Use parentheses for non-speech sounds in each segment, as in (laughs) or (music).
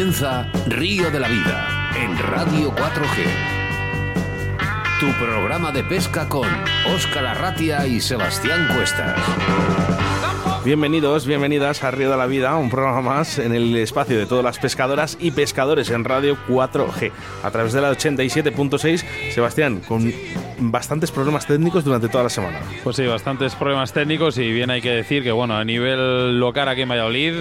comienza Río de la Vida en Radio 4G. Tu programa de pesca con Óscar Arratia y Sebastián Cuestas. Bienvenidos, bienvenidas a Río de la Vida, un programa más en el espacio de todas las pescadoras y pescadores en Radio 4G. A través de la 87.6, Sebastián, con bastantes problemas técnicos durante toda la semana. Pues sí, bastantes problemas técnicos y bien hay que decir que, bueno, a nivel local aquí en Valladolid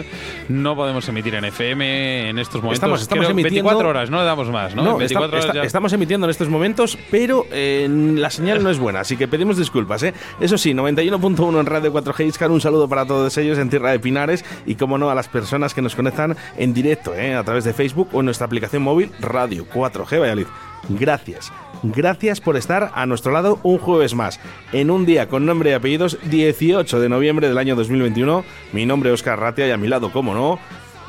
no podemos emitir en FM en estos momentos. Estamos, estamos Creo emitiendo... 24 horas, no le damos más, ¿no? No, 24 está- ya- estamos emitiendo en estos momentos, pero eh, la señal no es buena, así que pedimos disculpas. ¿eh? Eso sí, 91.1 en Radio 4G Iscar, un saludo para todos ellos en Tierra de Pinares y, como no, a las personas que nos conectan en directo ¿eh? a través de Facebook o en nuestra aplicación móvil Radio 4G Valladolid. Gracias. Gracias por estar a nuestro lado un jueves más, en un día con nombre y apellidos 18 de noviembre del año 2021. Mi nombre es Oscar Ratia y a mi lado, como no,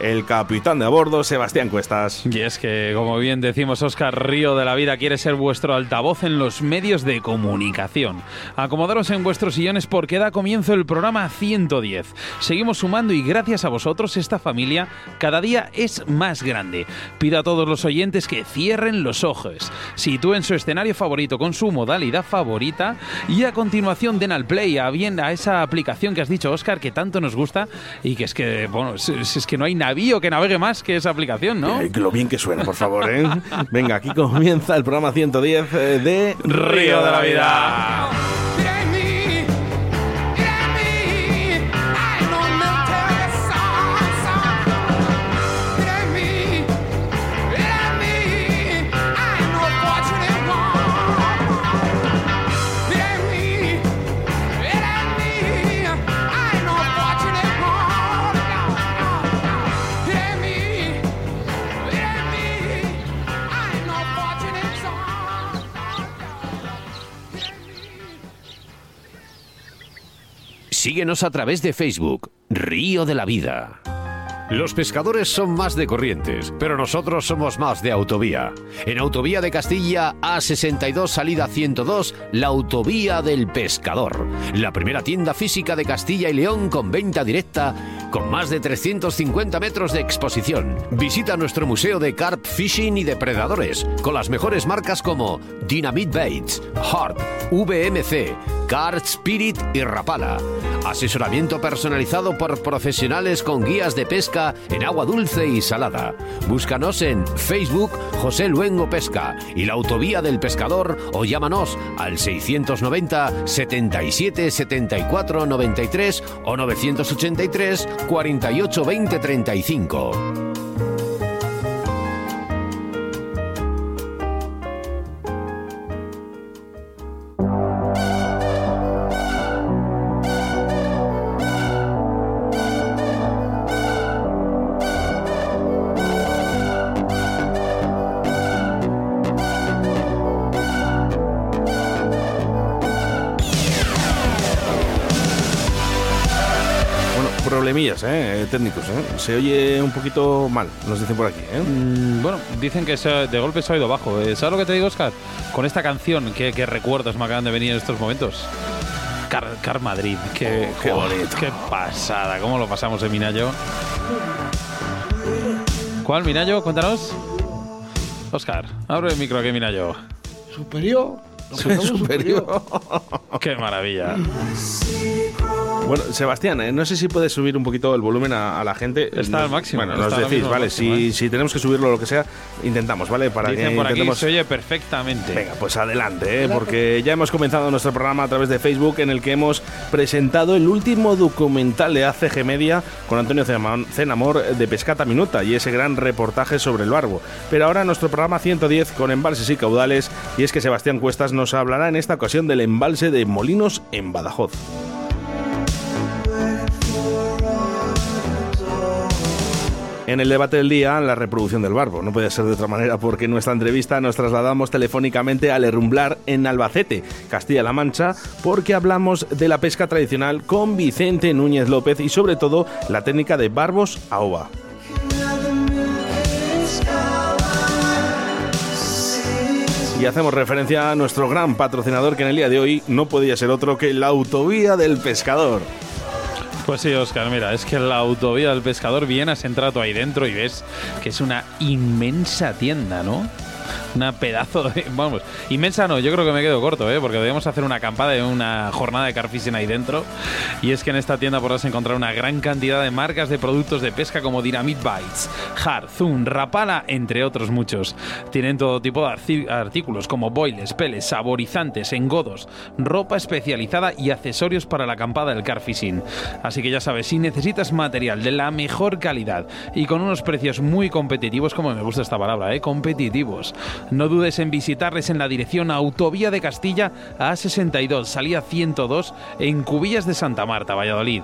el capitán de a bordo, Sebastián Cuestas. Y es que, como bien decimos, Oscar Río de la Vida quiere ser vuestro altavoz en los medios de comunicación. Acomodaros en vuestros sillones porque da comienzo el programa 110. Seguimos sumando y gracias a vosotros esta familia cada día es más grande. Pido a todos los oyentes que cierren los ojos, sitúen su escenario favorito con su modalidad favorita y a continuación den al play a bien a esa aplicación que has dicho, Oscar, que tanto nos gusta y que es que, bueno, es, es que no hay navío que navegue más que esa aplicación, ¿no? Eh, lo bien que suena, por favor, ¿eh? Venga, aquí comienza el programa 110 eh, de Río de la Vida. Síguenos a través de Facebook, Río de la Vida. Los pescadores son más de corrientes, pero nosotros somos más de autovía. En Autovía de Castilla, A62 salida 102, la Autovía del Pescador. La primera tienda física de Castilla y León con venta directa, con más de 350 metros de exposición. Visita nuestro museo de carp fishing y depredadores, con las mejores marcas como Dynamite Baits, Harp, VMC, Card Spirit y Rapala. Asesoramiento personalizado por profesionales con guías de pesca en agua dulce y salada. Búscanos en Facebook José Luengo Pesca y la Autovía del Pescador o llámanos al 690 77 74 93 o 983 48 20 35. ¿Eh? Se oye un poquito mal, nos dicen por aquí, ¿eh? Mm, Bueno, dicen que se- de golpe se ha oído bajo. Eh, ¿Sabes lo que te digo, Oscar? Con esta canción, ¿qué, qué recuerdos me acaban de venir en estos momentos? Car, Car Madrid, qué, Qué jo, bonito. Qué pasada, ¿cómo lo pasamos en Minayo? ¿Cuál, Minayo? Cuéntanos. Oscar, abre el micro aquí, Minayo. Superior. Quedamos Superior. Qué maravilla. (laughs) Bueno, Sebastián, eh, no sé si puedes subir un poquito el volumen a, a la gente. Está Nos- al máximo, Bueno, nos decís, vale, máximo, si, ¿eh? si tenemos que subirlo o lo que sea, intentamos, ¿vale? Para Dicen que por aquí, intentemos... se oye perfectamente. Venga, pues adelante, ¿eh? porque ya hemos comenzado nuestro programa a través de Facebook en el que hemos presentado el último documental de ACG Media con Antonio Cenamor de Pescata Minuta y ese gran reportaje sobre el barbo. Pero ahora nuestro programa 110 con embalses y caudales y es que Sebastián Cuestas nos hablará en esta ocasión del embalse de Molinos en Badajoz. En el debate del día, la reproducción del barbo. No puede ser de otra manera porque en nuestra entrevista nos trasladamos telefónicamente al Herrumblar en Albacete, Castilla-La Mancha, porque hablamos de la pesca tradicional con Vicente Núñez López y sobre todo la técnica de barbos a ova. Y hacemos referencia a nuestro gran patrocinador que en el día de hoy no podía ser otro que la Autovía del Pescador. Pues sí, Oscar, mira, es que la autovía del pescador viene has entrado ahí dentro y ves que es una inmensa tienda, ¿no? Una pedazo de. Vamos, inmensa no, yo creo que me quedo corto, ¿eh? porque debemos hacer una acampada de una jornada de carfishing ahí dentro. Y es que en esta tienda podrás encontrar una gran cantidad de marcas de productos de pesca como Dynamite Bites, Hard, Zoom, Rapala, entre otros muchos. Tienen todo tipo de artículos como boiles, peles, saborizantes, engodos, ropa especializada y accesorios para la acampada del carfishing. Así que ya sabes, si necesitas material de la mejor calidad y con unos precios muy competitivos, como me gusta esta palabra, ¿eh? competitivos, no dudes en visitarles en la dirección Autovía de Castilla A62, salida 102, en Cubillas de Santa Marta, Valladolid.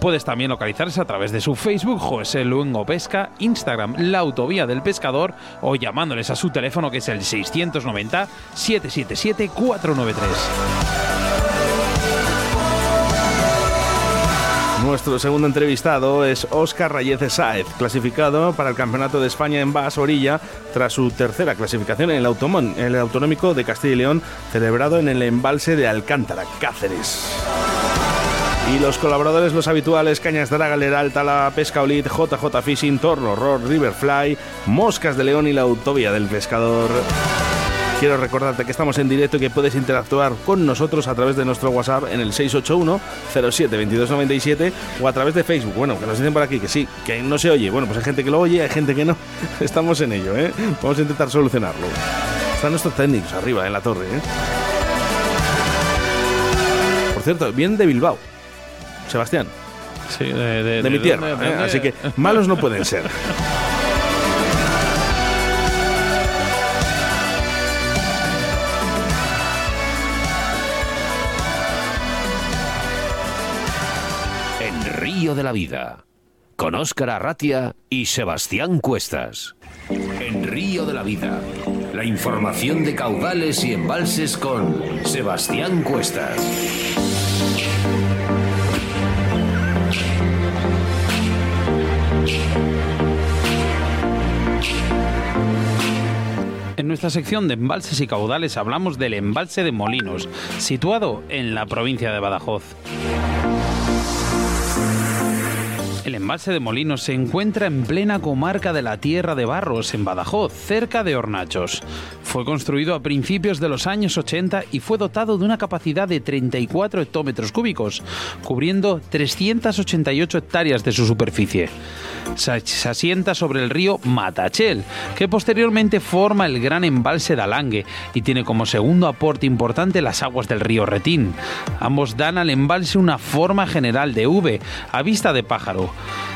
Puedes también localizarse a través de su Facebook, José Luengo Pesca, Instagram, La Autovía del Pescador, o llamándoles a su teléfono que es el 690 777 493. Nuestro segundo entrevistado es Óscar Rayez Sáez, clasificado para el Campeonato de España en Bass Orilla tras su tercera clasificación en el, en el Autonómico de Castilla y León, celebrado en el embalse de Alcántara, Cáceres. Y los colaboradores, los habituales, Cañas Draga, Alta, La Pesca Olit, JJ Fishing, Torno, Roar, Riverfly, Moscas de León y la Autovía del Pescador. Quiero recordarte que estamos en directo y que puedes interactuar con nosotros a través de nuestro WhatsApp en el 681 07 2297 o a través de Facebook. Bueno, que nos dicen por aquí que sí, que no se oye. Bueno, pues hay gente que lo oye, hay gente que no. (laughs) Estamos en ello, ¿eh? Vamos a intentar solucionarlo. Están nuestros técnicos arriba en la torre, ¿eh? Por cierto, vienen de Bilbao. Sebastián. Sí, de, de, mi tierra. ¿eh? Así que malos no pueden ser. (laughs) de la Vida, con Óscar Arratia y Sebastián Cuestas. En Río de la Vida, la información de caudales y embalses con Sebastián Cuestas. En nuestra sección de embalses y caudales hablamos del embalse de Molinos, situado en la provincia de Badajoz. El embalse de Molinos se encuentra en plena comarca de la Tierra de Barros, en Badajoz, cerca de Hornachos. Fue construido a principios de los años 80 y fue dotado de una capacidad de 34 hectómetros cúbicos, cubriendo 388 hectáreas de su superficie. Se asienta sobre el río Matachel, que posteriormente forma el gran embalse de Alangue y tiene como segundo aporte importante las aguas del río Retín. Ambos dan al embalse una forma general de V, a vista de pájaro.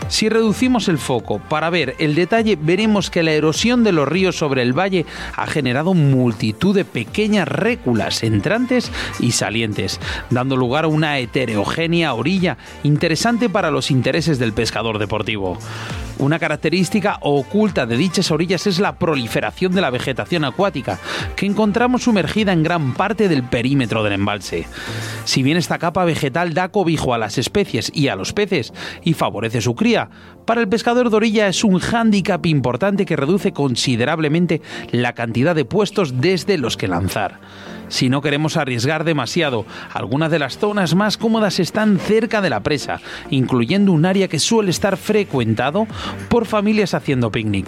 Si reducimos el foco para ver el detalle, veremos que la erosión de los ríos sobre el valle ha generado multitud de pequeñas réculas entrantes y salientes, dando lugar a una heterogénea orilla interesante para los intereses del pescador deportivo. Una característica oculta de dichas orillas es la proliferación de la vegetación acuática, que encontramos sumergida en gran parte del perímetro del embalse. Si bien esta capa vegetal da cobijo a las especies y a los peces y favorece su cría, para el pescador de orilla es un hándicap importante que reduce considerablemente la cantidad de puestos desde los que lanzar si no queremos arriesgar demasiado. Algunas de las zonas más cómodas están cerca de la presa, incluyendo un área que suele estar frecuentado por familias haciendo picnic.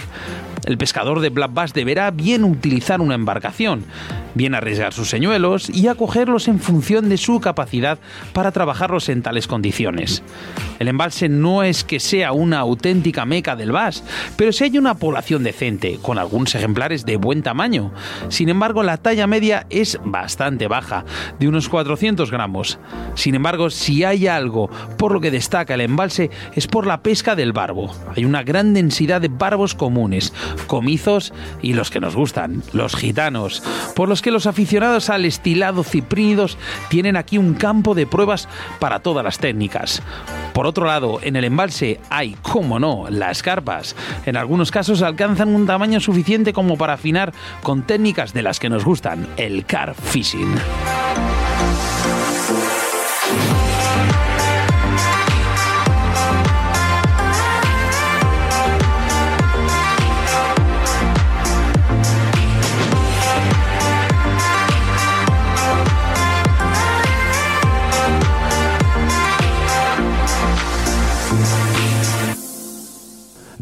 El pescador de Black Bass deberá bien utilizar una embarcación, bien arriesgar sus señuelos y acogerlos en función de su capacidad para trabajarlos en tales condiciones. El embalse no es que sea una auténtica meca del bass, pero si hay una población decente, con algunos ejemplares de buen tamaño. Sin embargo, la talla media es bastante baja, de unos 400 gramos. Sin embargo, si hay algo por lo que destaca el embalse es por la pesca del barbo. Hay una gran densidad de barbos comunes, comizos y los que nos gustan, los gitanos, por los que los aficionados al estilado ciprínidos tienen aquí un campo de pruebas para todas las técnicas. Por otro lado, en el embalse hay, como no, las carpas. En algunos casos alcanzan un tamaño suficiente como para afinar con técnicas de las que nos gustan, el car fishing.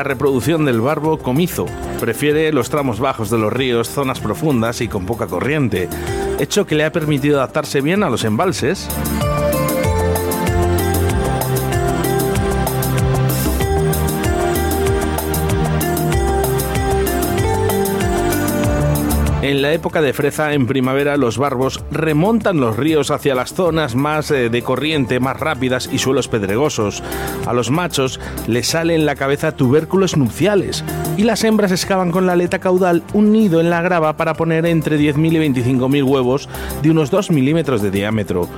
La reproducción del barbo comizo prefiere los tramos bajos de los ríos, zonas profundas y con poca corriente, hecho que le ha permitido adaptarse bien a los embalses. En la época de freza, en primavera, los barbos remontan los ríos hacia las zonas más eh, de corriente, más rápidas y suelos pedregosos. A los machos les sale en la cabeza tubérculos nupciales y las hembras excavan con la aleta caudal un nido en la grava para poner entre 10.000 y 25.000 huevos de unos 2 milímetros de diámetro.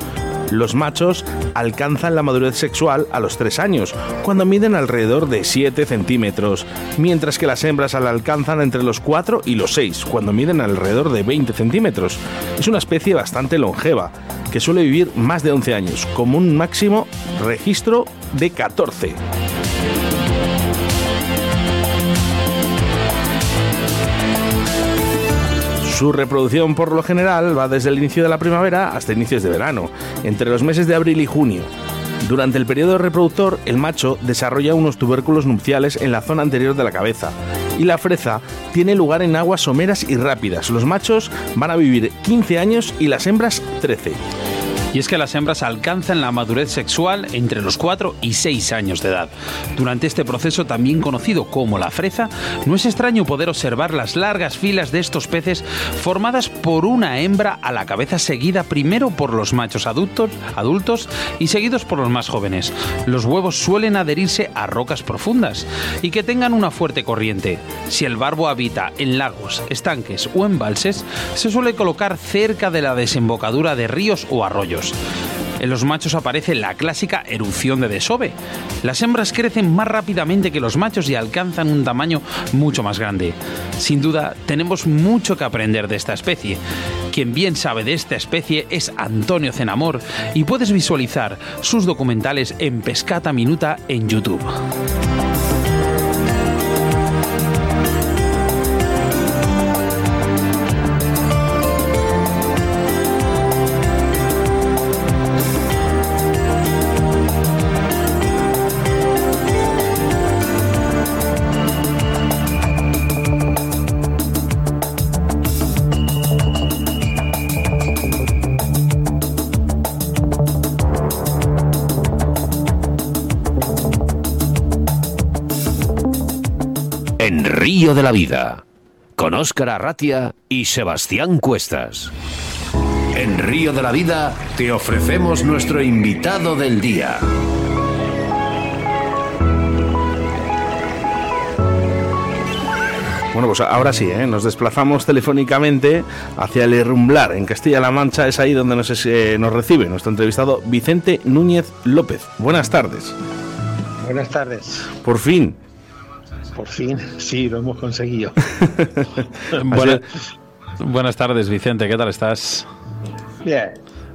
Los machos alcanzan la madurez sexual a los 3 años, cuando miden alrededor de 7 centímetros, mientras que las hembras la alcanzan entre los 4 y los 6, cuando miden alrededor de 20 centímetros. Es una especie bastante longeva, que suele vivir más de 11 años, como un máximo registro de 14. Su reproducción por lo general va desde el inicio de la primavera hasta inicios de verano, entre los meses de abril y junio. Durante el periodo reproductor, el macho desarrolla unos tubérculos nupciales en la zona anterior de la cabeza y la freza tiene lugar en aguas someras y rápidas. Los machos van a vivir 15 años y las hembras 13. Y es que las hembras alcanzan la madurez sexual entre los 4 y 6 años de edad. Durante este proceso, también conocido como la freza, no es extraño poder observar las largas filas de estos peces formadas por una hembra a la cabeza seguida primero por los machos adultos, adultos y seguidos por los más jóvenes. Los huevos suelen adherirse a rocas profundas y que tengan una fuerte corriente. Si el barbo habita en lagos, estanques o embalses, se suele colocar cerca de la desembocadura de ríos o arroyos. En los machos aparece la clásica erupción de desove. Las hembras crecen más rápidamente que los machos y alcanzan un tamaño mucho más grande. Sin duda, tenemos mucho que aprender de esta especie. Quien bien sabe de esta especie es Antonio Cenamor y puedes visualizar sus documentales en Pescata Minuta en YouTube. De la Vida, con Óscar Arratia y Sebastián Cuestas. En Río de la Vida te ofrecemos nuestro invitado del día. Bueno, pues ahora sí, ¿eh? nos desplazamos telefónicamente hacia el Herrumblar, en Castilla-La Mancha. Es ahí donde nos, eh, nos recibe nuestro entrevistado Vicente Núñez López. Buenas tardes. Buenas tardes. Por fin. Por fin, (laughs) sí, lo hemos conseguido. (laughs) Buena- buenas tardes, Vicente, ¿qué tal estás? Bien.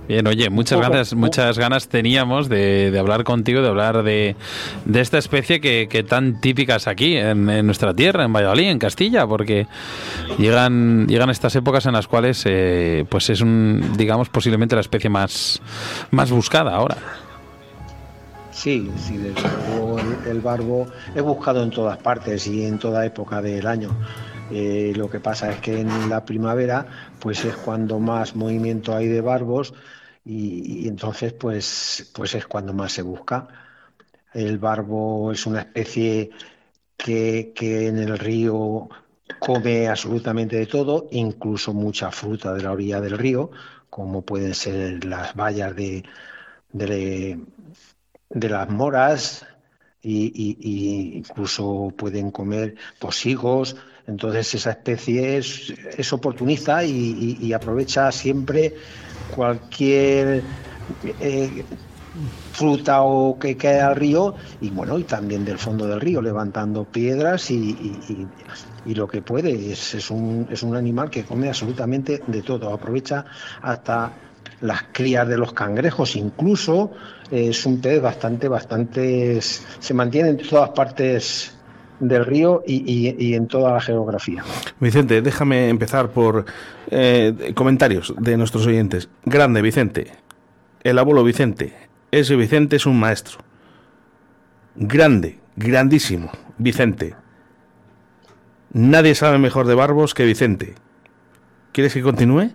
Bien, oye, muchas ganas, muchas ganas teníamos de, de hablar contigo, de hablar de, de esta especie que, que tan típica es aquí, en, en nuestra tierra, en Valladolid, en Castilla, porque llegan, llegan estas épocas en las cuales eh, pues es un, digamos, posiblemente la especie más, más buscada ahora. Sí, sí, desde el, el barbo es buscado en todas partes y en toda época del año. Eh, lo que pasa es que en la primavera pues es cuando más movimiento hay de barbos y, y entonces pues, pues es cuando más se busca. El barbo es una especie que, que en el río come absolutamente de todo, incluso mucha fruta de la orilla del río, como pueden ser las bayas de, de, de las moras y, y- y incluso pueden comer posigos, Entonces esa especie es, es oportunista y, aprovecha siempre cualquier eh, fruta o que cae al río y bueno y también del fondo del río levantando piedras y, lo que puede. Es, es, un, es un animal que come absolutamente de todo. Aprovecha hasta las crías de los cangrejos incluso es un pez bastante bastante se mantiene en todas partes del río y, en toda la geografía. Vicente, déjame empezar por eh, comentarios de nuestros oyentes. Grande, Vicente. El abuelo Vicente. Ese Vicente es un maestro. Grande, grandísimo, Vicente. Nadie sabe mejor de Barbos que Vicente. ¿Quieres que continúe?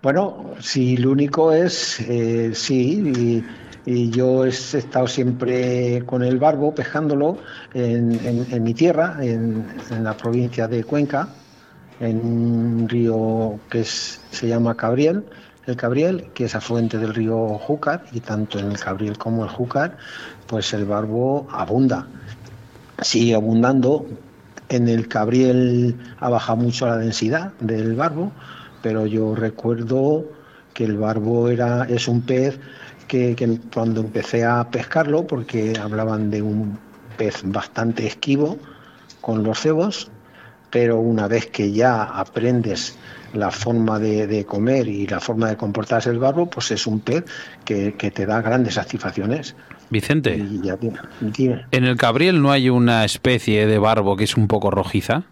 Bueno, si lo único es, eh, sí, y yo he estado siempre con el barbo pescándolo en, mi tierra, en, la provincia de Cuenca, en un río que se llama Cabriel, el Cabriel, que es afluente del río Júcar, y tanto en el Cabriel como el Júcar, pues el barbo abunda. Sigue abundando. En el Cabriel ha bajado mucho la densidad del barbo, pero yo recuerdo que el barbo era, es un pez que, cuando empecé a pescarlo, porque hablaban de un pez bastante esquivo con los cebos, pero una vez que ya aprendes la forma de, comer y la forma de comportarse el barbo, pues es un pez que, te da grandes satisfacciones. Vicente, ¿en el Cabriel no hay una especie de barbo que es un poco rojiza?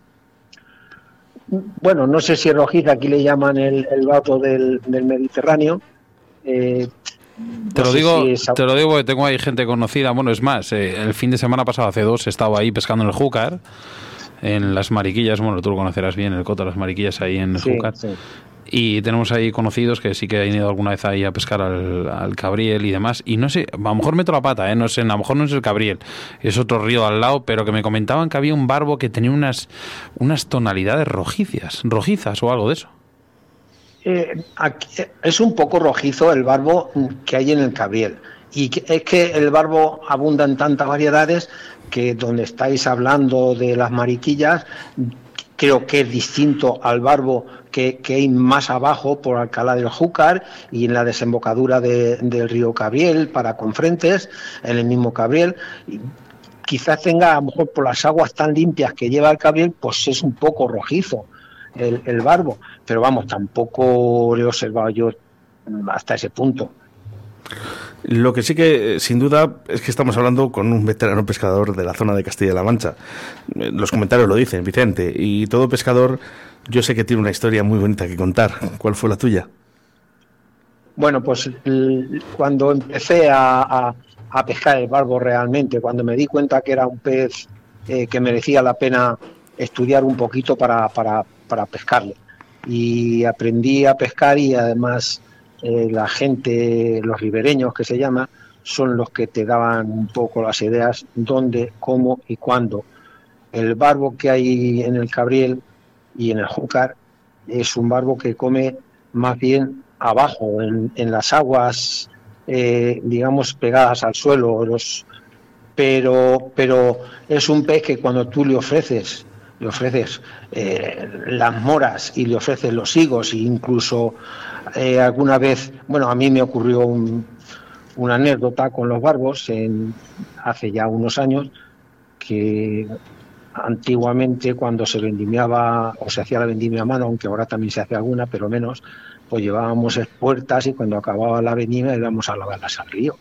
Bueno, no sé si rojiza, aquí le llaman el, el barbo del, Mediterráneo. Eh, te lo digo, te lo digo porque tengo ahí gente conocida. Bueno, es más, eh, el fin de semana pasado, hace dos, estaba ahí pescando en el Júcar, en las mariquillas. Bueno, tú lo conocerás bien, el coto las mariquillas ahí en el Júcar. Y tenemos ahí conocidos que sí que han ido alguna vez ahí a pescar al, Cabriel y demás. Y no sé, a lo mejor meto la pata, ¿eh? no sé, a lo mejor no es el Cabriel, es otro río al lado, pero que me comentaban que había un barbo que tenía unas, unas tonalidades rojizas, rojizas o algo de eso. Eh, es un poco rojizo el barbo que hay en el Cabriel. Y es que el barbo abunda en tantas variedades que donde estáis hablando de las mariquillas, creo que es distinto al barbo que, hay más abajo por Alcalá del Júcar y en la desembocadura del río Cabriel para Confrentes, en el mismo Cabriel. Quizás tenga, a lo mejor por las aguas tan limpias que lleva el Cabriel, pues es un poco rojizo el, barbo, pero vamos, tampoco lo he observado yo hasta ese punto. Lo que sí que, sin duda, es que estamos hablando con un veterano pescador de la zona de Castilla-La Mancha. Eh, los comentarios lo dicen, Vicente, y todo pescador, yo sé que tiene una historia muy bonita que contar. ¿Cuál fue la tuya? Bueno, pues cuando empecé a, pescar el barbo realmente, cuando me di cuenta que era un pez eh, que merecía la pena estudiar un poquito para, para, para pescarle. Y aprendí a pescar y además eh, la gente, los ribereños que se llama, son los que te daban un poco las ideas dónde, cómo y cuándo. El barbo que hay en el Cabriel y en el Júcar es un barbo que come más bien abajo, en, las aguas, eh, digamos, pegadas al suelo, los, pero, pero es un pez que cuando tú le ofreces le ofreces eh, las moras y le ofreces los higos e incluso eh, alguna vez, bueno, a mí me ocurrió una anécdota con los barbos en, hace ya unos años que antiguamente cuando se vendimiaba o se hacía la vendimia a mano, aunque ahora también se hace alguna, pero menos, pues llevábamos espuertas y cuando acababa la vendimia íbamos a lavarlas al río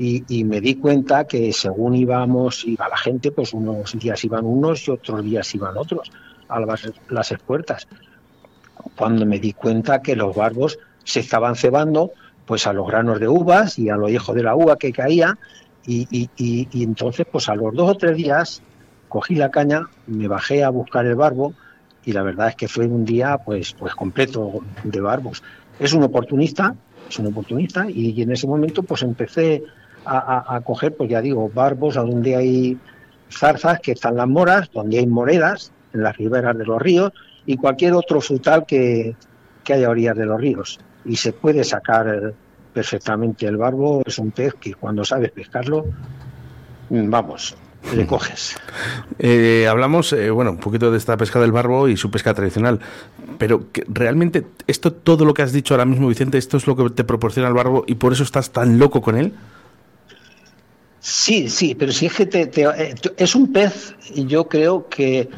y, me di cuenta que según íbamos, iba la gente, pues unos días iban unos y otros días iban otros a las, las espuertas. Cuando me di cuenta que los barbos se estaban cebando pues a los granos de uvas y a lo viejo de la uva que caía y, y, y, entonces pues a los dos o tres días cogí la caña, me bajé a buscar el barbo y la verdad es que fue un día pues, pues completo de barbos. Es un oportunista, es un oportunista y en ese momento pues empecé a, coger, pues ya digo, barbos, a donde hay zarzas, que están las moras, donde hay moredas, en las riberas de los ríos, y cualquier otro frutal que, que haya a orillas de los ríos. Y se puede sacar perfectamente el barbo, es un pez que cuando sabes pescarlo, mm, vamos, le coges. Eh, hablamos, eh, bueno, un poquito de esta pesca del barbo y su pesca tradicional, pero realmente esto, todo lo que has dicho ahora mismo, Vicente, esto es lo que te proporciona el barbo y por eso estás tan loco con él. Sí, sí, pero si es que te, eh, es un pez, y yo creo que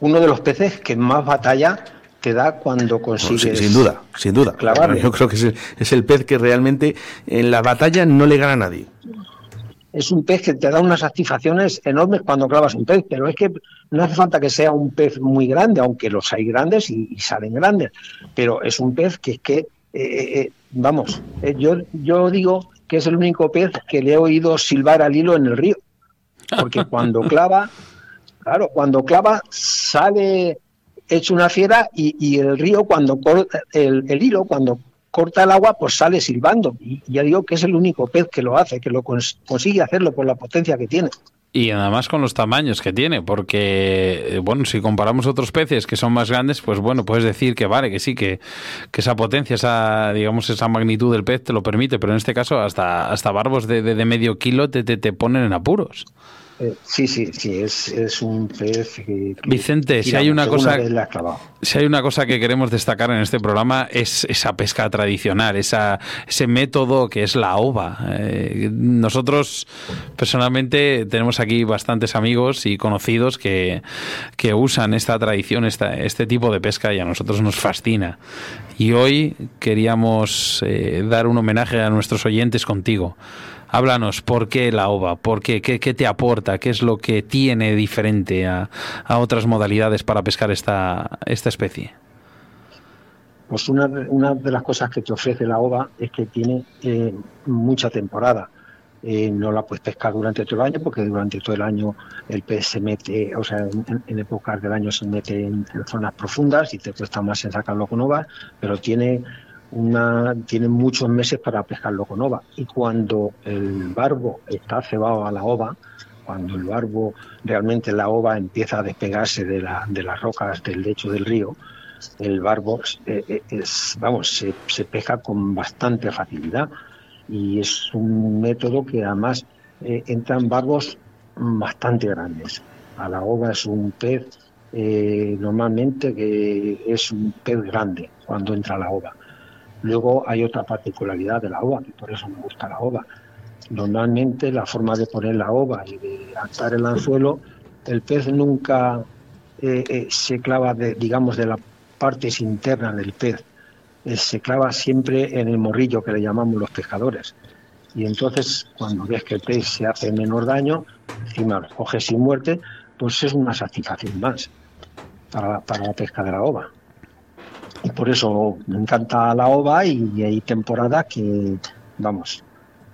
uno de los peces que más batalla te da cuando consigues. sin, duda, sin duda. Yo creo que es el, es el pez que realmente en la batalla no le gana a nadie es un pez que te da unas satisfacciones enormes cuando clavas un pez, pero es que no hace falta que sea un pez muy grande, aunque los hay grandes y, salen grandes, pero es un pez que es que, eh, eh, eh, vamos, yo, yo digo que es el único pez que le he oído silbar al hilo en el río, porque (laughs) cuando clava, claro, cuando clava sale hecho una fiera y, el río cuando el, el hilo cuando corta el agua, pues sale silbando. Y ya digo que es el único pez que lo hace, que lo consigue hacerlo por la potencia que tiene. Y además con los tamaños que tiene, porque, eh, bueno, si comparamos otros peces que son más grandes, pues bueno, puedes decir que vale, que sí, que, que esa potencia, esa, digamos, esa magnitud del pez te lo permite, pero en este caso hasta, hasta barbos de, de, medio kilo te, te, te ponen en apuros. Sí, sí, sí, es, un pez que, Vicente, si hay una cosa, si hay una cosa que queremos destacar en este programa es esa pesca tradicional, esa, ese método que es la ova. Eh, nosotros personalmente tenemos aquí bastantes amigos y conocidos que, que usan esta tradición, esta, este tipo de pesca y a nosotros nos fascina. Y hoy queríamos eh, dar un homenaje a nuestros oyentes contigo. Háblanos, ¿por qué la ova? ¿Por qué? qué? te aporta? ¿Qué es lo que tiene diferente a, otras modalidades para pescar esta, esta especie? Pues una, una, de las cosas que te ofrece la ova es que tiene eh, mucha temporada. Eh, no la puedes pescar durante todo el año porque durante todo el año el pez se mete, o sea, en, épocas del año se mete en, zonas profundas y te cuesta más en sacarlo con ova, pero tiene una, tienen muchos meses para pescarlo con ova. Y cuando el barbo está cebado a la ova, cuando el barbo realmente la ova empieza a despegarse de, la, de las rocas del lecho del río, el barbo eh, eh, vamos, se, se, pesca con bastante facilidad y es un método que además eh, entran barbos bastante grandes. A la ova es un pez normalmente que es un pez grande cuando entra a la ova Luego hay otra particularidad de la ova, que por eso me gusta la ova. Normalmente la forma de poner la ova y de atar el anzuelo, el pez nunca eh, eh, se clava, de, digamos, de la parte interna del pez. Eh, se clava siempre en el morrillo que le llamamos los pescadores. Y entonces, cuando ves que el pez se hace menor daño, encima lo coges sin muerte, pues es una satisfacción más para, para la pesca de la ova y por eso me encanta la ova y hay temporada que, vamos,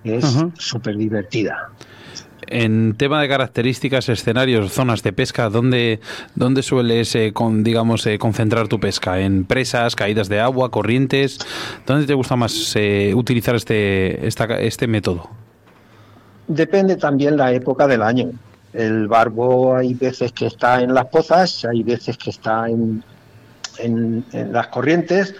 es súper divertida. En tema de características, escenarios, zonas de pesca, ¿dónde, dónde sueles eh, con, digamos, eh, concentrar tu pesca? ¿En presas, caídas de agua, corrientes? ¿Dónde te gusta más eh, utilizar este, este método? Depende también la época del año. El barbo hay veces que está en las pozas, hay veces que está en, en, las corrientes,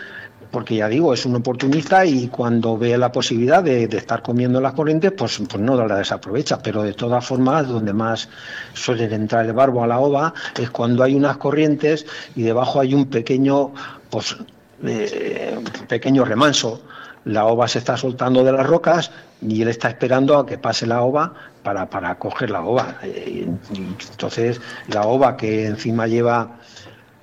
porque ya digo, es un oportunista y cuando ve la posibilidad de, estar comiendo las corrientes, pues, pues no la desaprovecha. Pero de todas formas, donde más suele entrar el barbo a la ova es cuando hay unas corrientes y debajo hay un pequeño, pues, eh, pequeño remanso. La ova se está soltando de las rocas y él está esperando a que pase la ova para, para coger la ova. Eh, entonces, la ova que encima lleva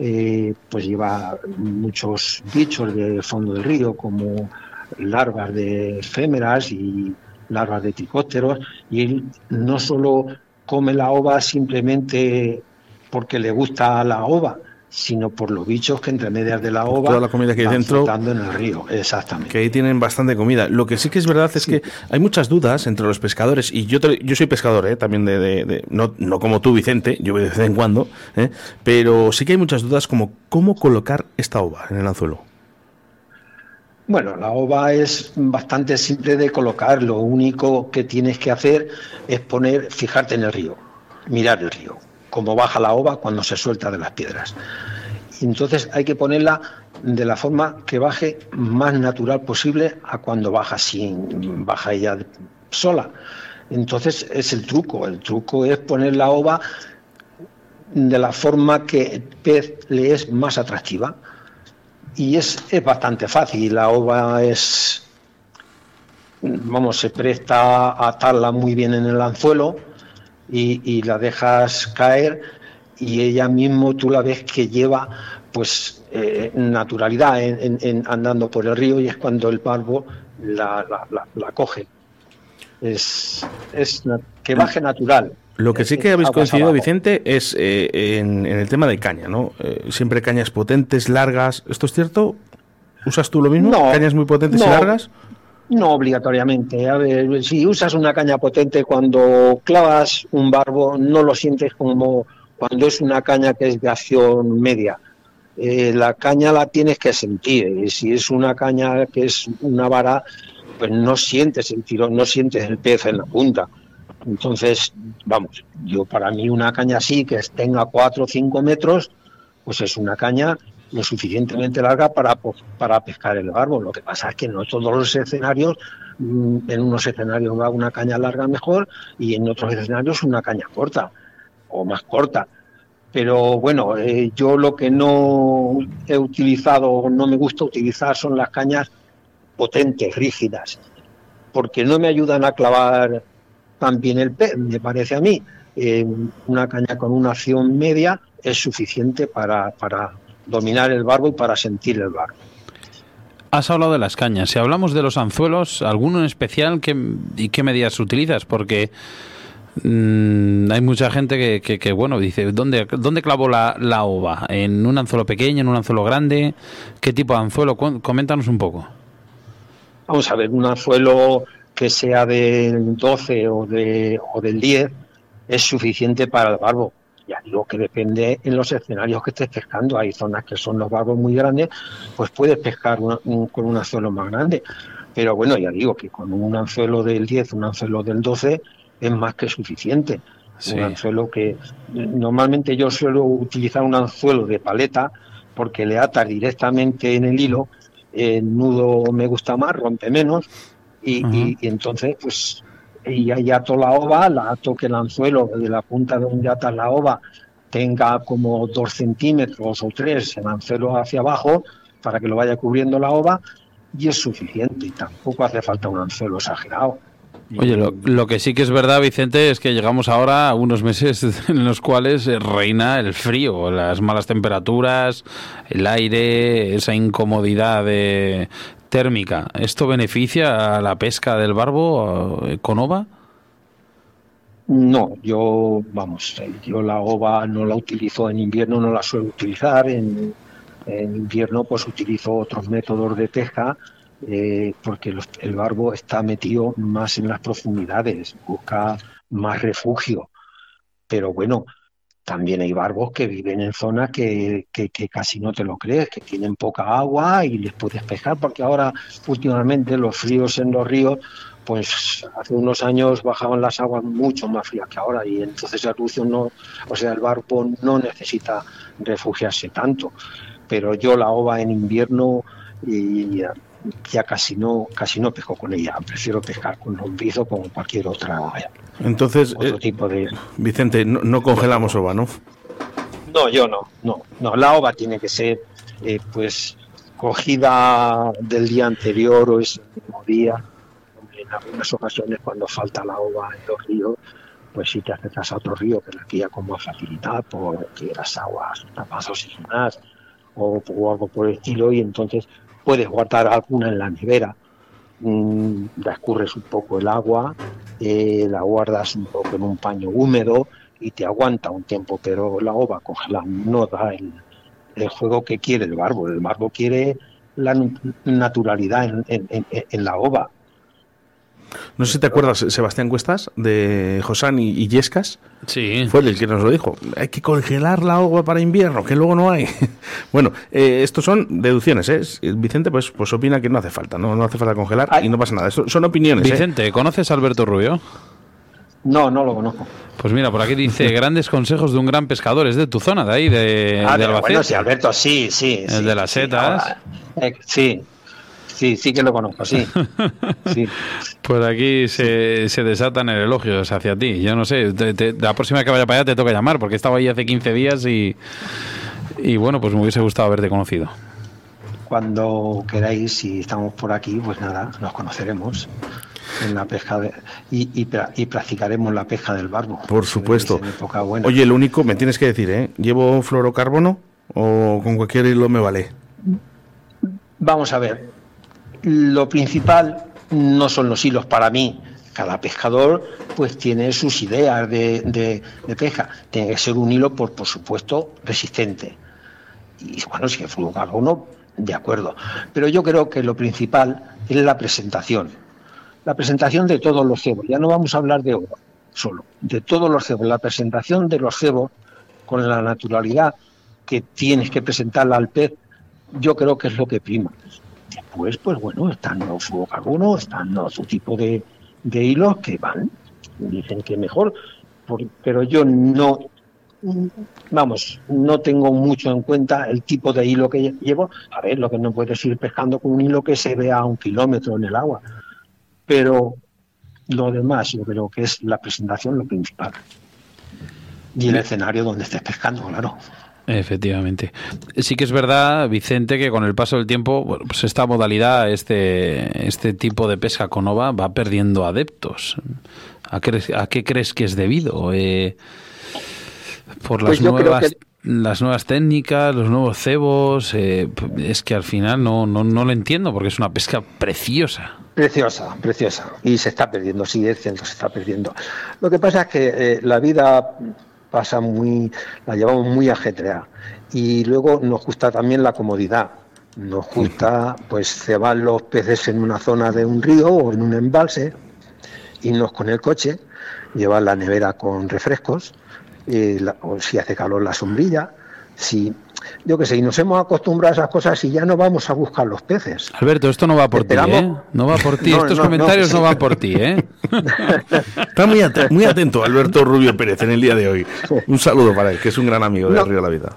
eh, pues lleva muchos bichos del fondo del río, como larvas de efémeras y larvas de tricópteros, y él no solo come la ova simplemente porque le gusta la ova, sino por los bichos que entre medias de la ova toda la comida que hay dentro en el río exactamente que ahí tienen bastante comida lo que sí que es verdad es que hay muchas dudas entre los pescadores y yo yo soy pescador ¿eh? también de, no, no como tú Vicente yo de vez en cuando ¿eh? pero sí que hay muchas dudas como cómo colocar esta ova en el anzuelo bueno, la ova es bastante simple de colocar. Lo único que tienes que hacer es poner, fijarte en el río, mirar el río como baja la ova cuando se suelta de las piedras. entonces hay que ponerla de la forma que baje más natural posible a cuando baja sin baja ella sola. Entonces es el truco, el truco es poner la ova de la forma que el pez le es más atractiva. Y es, es bastante fácil, la ova es, vamos, se presta a atarla muy bien en el anzuelo y, la dejas caer y ella mismo tú la ves que lleva pues eh, naturalidad en, andando por el río y es cuando el barbo la, la coge es, es que baje natural. Lo que sí que habéis coincidido, Vicente, es eh, en, el tema de caña, ¿no? Eh, siempre cañas potentes, largas. ¿Esto es cierto? ¿Usas tú lo mismo? ¿Cañas muy potentes y largas? No obligatoriamente. A ver, si usas una caña potente cuando clavas un barbo, no lo sientes como cuando es una caña que es de acción media. Eh, la caña la tienes que sentir. Y si es una caña que es una vara, pues no sientes el tirón, no sientes el pez en la punta. Entonces, vamos, yo para mí una caña así, que tenga 4 o 5 metros, pues es una caña lo suficientemente larga para, para pescar el barbo. Lo que pasa es que no todos los escenarios, mm, en unos escenarios va una caña larga mejor y en otros escenarios una caña corta o más corta. Pero bueno, eh, yo lo que no he utilizado, no me gusta utilizar son las cañas potentes, rígidas, porque no me ayudan a clavar tan bien el pez, me parece a mí. Eh, una caña con una acción media es suficiente para, para dominar el barbo y para sentir el barbo. Has hablado de las cañas. Si hablamos de los anzuelos, ¿alguno en especial qué, y qué medidas utilizas? Porque mm, hay mucha gente que, que, bueno, dice, ¿dónde, dónde clavo la, la, ova? ¿En un anzuelo pequeño, en un anzuelo grande? ¿Qué tipo de anzuelo? Coméntanos un poco. Vamos a ver, un anzuelo que sea del 12 o, de, o del 10 es suficiente para el barbo. Ya digo que depende en los escenarios que estés pescando. Hay zonas que son los barbos muy grandes, pues puedes pescar con un anzuelo más grande. Pero bueno, ya digo que con un anzuelo del 10, un anzuelo del 12 es más que suficiente. Un anzuelo que normalmente yo suelo utilizar un anzuelo de paleta porque le atas directamente en el hilo el nudo me gusta más, rompe menos, y, entonces, pues, y ya ato la ova, la ato que el anzuelo de la punta donde atas la ova tenga como dos centímetros o tres el anzuelo hacia abajo para que lo vaya cubriendo la ova y es suficiente y tampoco hace falta un anzuelo exagerado. Oye, lo, que sí que es verdad, Vicente, es que llegamos ahora a unos meses (laughs) en los cuales reina el frío, las malas temperaturas, el aire, esa incomodidad térmica. ¿Esto beneficia a la pesca del barbo eh, con ova? No, yo, vamos, yo la ova no la utilizo en invierno, no la suelo utilizar. En, en invierno, pues utilizo otros métodos de pesca eh, porque el barbo está metido más en las profundidades, busca más refugio. Pero bueno, también hay barbos que viven en zonas que, que, casi no te lo crees, que tienen poca agua y les puedes pescar, porque ahora últimamente los fríos en los ríos, pues hace unos años bajaban las aguas mucho más frías que ahora y entonces el rucio no, o sea, el barbo no necesita refugiarse tanto. Pero yo la ova en invierno y ya casi no casi no pesco con ella. Prefiero pescar con lombriz o con cualquier otra entonces otro eh, tipo de Vicente no, congelamos ova no no yo no no no. La ova tiene que ser eh, pues cogida del día anterior o ese mismo día. En algunas ocasiones cuando falta la ova en los ríos pues si te acercas a otro río que la guía con más facilidad porque las aguas están más oxigenadas o, o algo por el estilo y entonces puedes guardar alguna en la nevera, mm, la escurres un poco el agua, eh, la guardas un poco en un paño húmedo y te aguanta un tiempo, pero la ova congelada no da el, juego que quiere el barbo. El barbo quiere la naturalidad en la ova. No sé si te acuerdas, Sebastián Cuestas, de Josán y, Yescas. Sí. Fue el que nos lo dijo. Hay que congelar la agua para invierno, que luego no hay. (laughs) bueno, eh, estos son deducciones, ¿eh? Vicente, pues, pues opina que no hace falta, no, no hace falta congelar y no pasa nada. son opiniones. ¿eh? Vicente, ¿conoces a Alberto Rubio? No, no lo conozco. Pues mira, por aquí dice (laughs) grandes consejos de un gran pescador. Es de tu zona, de ahí, de, ah, de Albacete. Bueno, sí, Alberto, sí, sí. El de las setas. Eh, sí, sí, sí que lo conozco, sí. (laughs) sí. Pues aquí se, se desatan el elogio hacia ti. Yo no sé, la próxima que vaya para allá te toca llamar, porque estaba ahí hace 15 días y, y bueno, pues me hubiese gustado haberte conocido. Cuando queráis, si estamos por aquí, pues nada, nos conoceremos en la pesca y, y, practicaremos la pesca del barbo. Por supuesto. Oye, lo único, me tienes que decir, ¿eh? ¿Llevo fluorocarbono o con cualquier hilo me vale? Vamos a ver, lo principal no son los hilos para mí. Cada pescador pues tiene sus ideas de, pesca. Tiene que ser un hilo, por, por supuesto, resistente. Y bueno, si es fluorocarbono, de acuerdo. Pero yo creo que lo principal es la presentación. La presentación de todos los cebos. Ya no vamos a hablar de oro solo, de todos los cebos. La presentación de los cebos con la naturalidad que tienes que presentarla al pez, yo creo que es lo que prima. Después, pues bueno, están los fluorocarbonos, están otro tipo de, de hilos que van, dicen que mejor, pero yo no, vamos, no tengo mucho en cuenta el tipo de hilo que llevo. A ver, lo que no puedes ir pescando con un hilo que se vea a un kilómetro en el agua. Pero lo demás, yo creo que es la presentación lo principal. Y el escenario donde estés pescando, claro. Efectivamente. Sí que es verdad, Vicente, que con el paso del tiempo, bueno, pues esta modalidad, este, este tipo de pesca con ova va perdiendo adeptos. ¿A qué, a qué crees que es debido? Eh, por las pues nuevas las nuevas técnicas, los nuevos cebos, eh, es que al final no, no, no lo entiendo porque es una pesca preciosa. Preciosa, preciosa. Y se está perdiendo, sí, es cierto, se está perdiendo. Lo que pasa es que eh, la vida pasa muy, la llevamos muy ajetreada. Y luego nos gusta también la comodidad. Nos gusta pues cebar los peces en una zona de un río o en un embalse, irnos con el coche, llevar la nevera con refrescos, o si hace calor la sombrilla, si yo qué sé, y nos hemos acostumbrado a esas cosas y ya no vamos a buscar los peces. Alberto, esto no va por ti, ¿eh? No va por ti, estos comentarios no, van por ti, ¿eh? (laughs) Está muy, muy atento Alberto Rubio Pérez en el día de hoy. Un saludo para él, que es un gran amigo de Río de la Vida.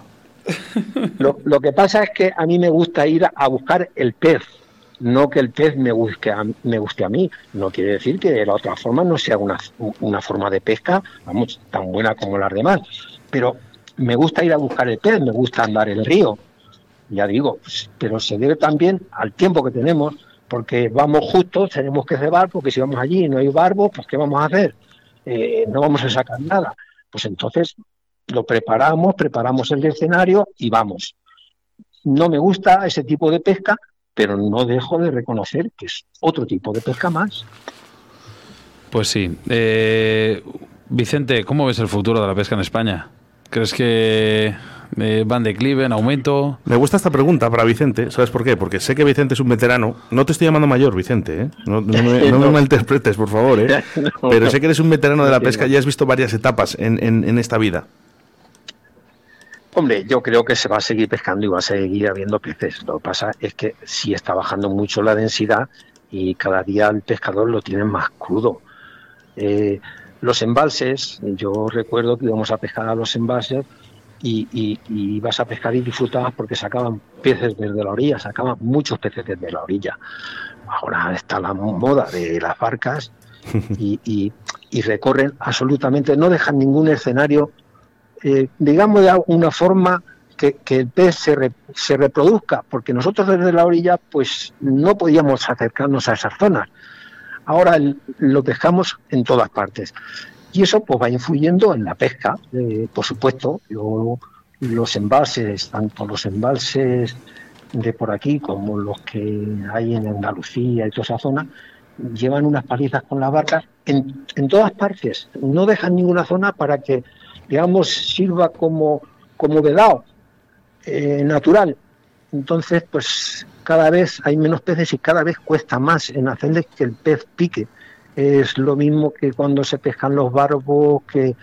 Lo, que pasa es que a mí me gusta ir a buscar el pez, no que el pez me guste a, me guste a mí. No quiere decir que de la otra forma no sea una, una forma de pesca, vamos, tan buena como las demás. Pero me gusta ir a buscar el pez, me gusta andar el río, ya digo, pero se debe también al tiempo que tenemos, porque vamos justos, tenemos que cebar, porque si vamos allí y no hay barbo, pues ¿qué vamos a hacer? Eh, no vamos a sacar nada. Pues entonces lo preparamos, preparamos el escenario y vamos. No me gusta ese tipo de pesca, pero no dejo de reconocer que es otro tipo de pesca más. Pues sí. Eh, Vicente, ¿cómo ves el futuro de la pesca en España? ¿Crees que eh, van declive, en aumento? Me gusta esta pregunta para Vicente, ¿sabes por qué? Porque sé que Vicente es un veterano. No te estoy llamando mayor, Vicente, ¿eh? No, me, (laughs) malinterpretes, por favor, ¿eh? (laughs) Pero sé que eres un veterano de la pesca y has visto varias etapas en, en, esta vida. Hombre, yo creo que se va a seguir pescando y va a seguir habiendo peces. Lo que pasa es que sí está bajando mucho la densidad y cada día el pescador lo tiene más crudo. Eh, los embalses, yo recuerdo que íbamos a pescar a los embalses y, y, ibas a pescar y disfrutabas porque sacaban peces desde la orilla, sacaban muchos peces desde la orilla. Ahora está la moda de las barcas (laughs) y, recorren absolutamente, no dejan ningún escenario, eh, digamos de alguna forma, que, el pez se, se reproduzca, porque nosotros desde la orilla pues no podíamos acercarnos a esas zonas ahora lo pescamos en todas partes. Y eso pues va influyendo en la pesca, eh, por supuesto. los embalses, tanto los embalses de por aquí como los que hay en Andalucía y toda esa zona, llevan unas palizas con las barcas en, todas partes. No dejan ninguna zona para que, digamos, sirva como, como vedado eh, natural. Entonces, pues cada vez hay menos peces y cada vez cuesta más en hacerles que el pez pique. Es lo mismo que cuando se pescan los barbos que,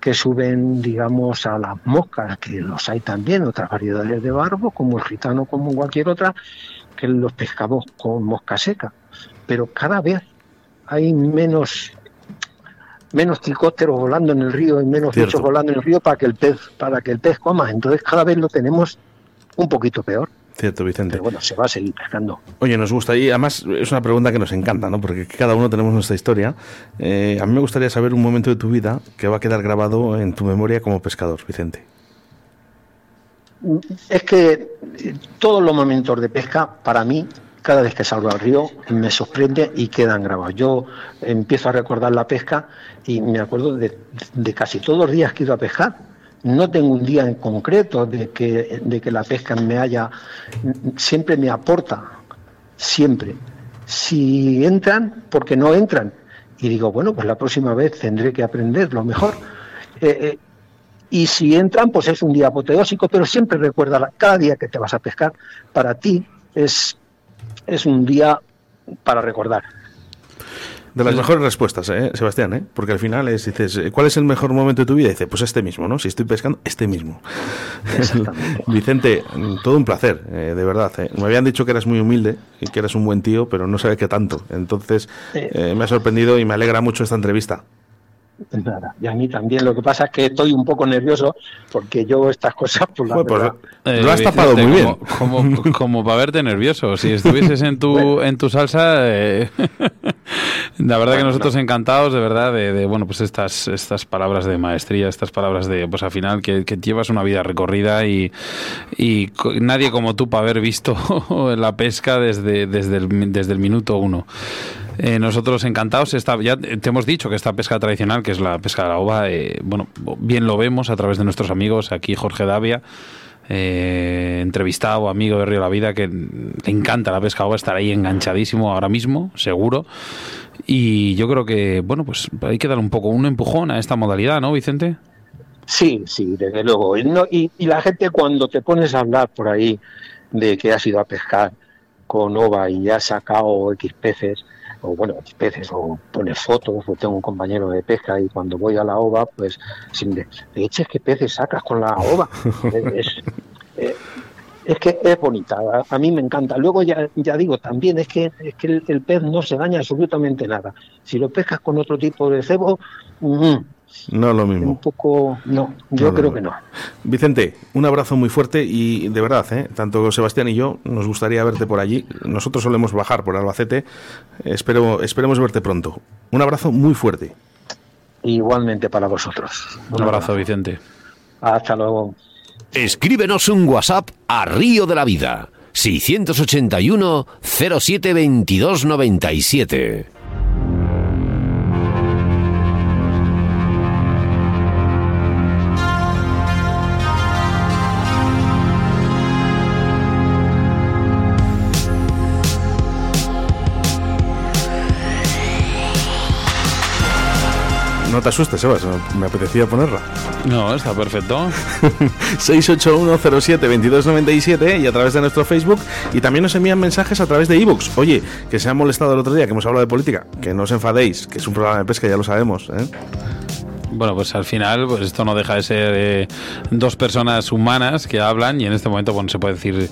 que suben, digamos, a las moscas, que los hay también, otras variedades de barbos, como el gitano, como cualquier otra, que los pescamos con mosca seca. Pero cada vez hay menos menos tricópteros volando en el río y menos bichos volando en el río para que el pez para que el pez coma entonces cada vez lo tenemos un poquito peor Cierto, Vicente. Pero bueno, se va a seguir pescando. Oye, nos gusta, y además es una pregunta que nos encanta, ¿no? Porque cada uno tenemos nuestra historia. Eh, a mí me gustaría saber un momento de tu vida que va a quedar grabado en tu memoria como pescador, Vicente. Es que todos los momentos de pesca, para mí, cada vez que salgo al río, me sorprende y quedan grabados. Yo empiezo a recordar la pesca y me acuerdo de, de casi todos los días que he ido a pescar no tengo un día en concreto de que, de que la pesca me haya, siempre me aporta, siempre. Si entran, porque no entran. Y digo, bueno, pues la próxima vez tendré que aprender lo mejor. Eh, eh, y si entran, pues es un día apoteósico, pero siempre recuerda, cada día que te vas a pescar, para ti es, es un día para recordar. De las mejores respuestas, ¿eh, Sebastián, ¿eh? porque al final es, dices, ¿cuál es el mejor momento de tu vida? dice, pues este mismo, ¿no? Si estoy pescando, este mismo. (laughs) Vicente, todo un placer, eh, de verdad. ¿eh? Me habían dicho que eras muy humilde y que eras un buen tío, pero no sabe qué tanto. Entonces, eh, me ha sorprendido y me alegra mucho esta entrevista. Nada, y a mí también. Lo que pasa es que estoy un poco nervioso porque yo estas cosas, pues, la pues, eh, lo has tapado muy bien. Como, como, para verte nervioso. Si estuvieses en tu, (laughs) en tu salsa, eh, (laughs) la verdad que nosotros encantados, de verdad, de, bueno, pues estas, estas palabras de maestría, estas palabras de, pues al final, que, llevas una vida recorrida y, y nadie como tú para haber visto (laughs) la pesca desde, desde, el, desde el minuto uno. Eh, nosotros encantados, está, ya te hemos dicho que esta pesca tradicional, que es la pesca de la ova, eh, bueno, bien lo vemos a través de nuestros amigos, aquí Jorge Davia, eh, entrevistado, amigo de Río La Vida, que le encanta la pesca ova, estar ahí enganchadísimo ahora mismo, seguro. Y yo creo que, bueno, pues hay que dar un poco un empujón a esta modalidad, ¿no, Vicente? Sí, sí, desde luego. y, y la gente cuando te pones a hablar por ahí de que has ido a pescar con ova y has sacado X peces, o bueno, peces, o poner fotos, o tengo un compañero de pesca y cuando voy a la ova, pues, sin de, eches qué peces sacas con la ova. (laughs) es, eh, es, que es bonita, a, mí me encanta. Luego ya, ya digo, también es que, es que el, pez no se daña absolutamente nada. Si lo pescas con otro tipo de cebo, mmm, no lo mismo. Un poco, no, yo creo que no. Vicente, un abrazo muy fuerte y de verdad, ¿eh? tanto Sebastián y yo nos gustaría verte por allí. Nosotros solemos bajar por Albacete. Espero, esperemos verte pronto. Un abrazo muy fuerte. Igualmente para vosotros. Un, abrazo, Vicente. Hasta luego. Escríbenos un WhatsApp a Río de la Vida. 681 07 22 97. No te asustes, Sebas, me apetecía ponerla. No, está perfecto. (laughs) 681072297 y a través de nuestro Facebook y también nos envían mensajes a través de ebooks. Oye, que se ha molestado el otro día, que hemos hablado de política, que no os enfadéis, que es un programa de pesca, ya lo sabemos. ¿eh? Bueno, pues al final, pues esto no deja de ser eh, dos personas humanas que hablan y en este momento, bueno, se puede decir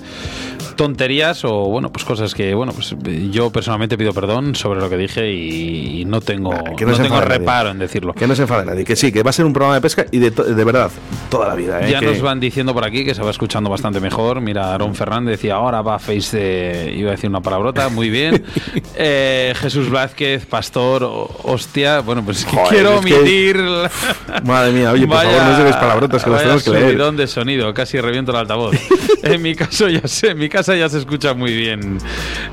tonterías o, bueno, pues cosas que, bueno, pues yo personalmente pido perdón sobre lo que dije y, no tengo, no, tengo reparo en decirlo. Que no se enfade nadie, que sí, que va a ser un programa de pesca y de, de verdad, toda la vida. ¿eh? Ya nos van diciendo por aquí que se va escuchando bastante mejor. Mira, Aaron Fernández decía, ahora va Face de... iba a decir una palabrota, muy bien. (laughs) Eh, Jesús Blázquez, Pastor, hostia, bueno, pues quiero omitir... Madre mía, oye, por favor, no lleves palabrotas que las tenemos que leer. de sonido, casi reviento el altavoz. (laughs) en mi caso ya sé, en mi casa ya se escucha muy bien.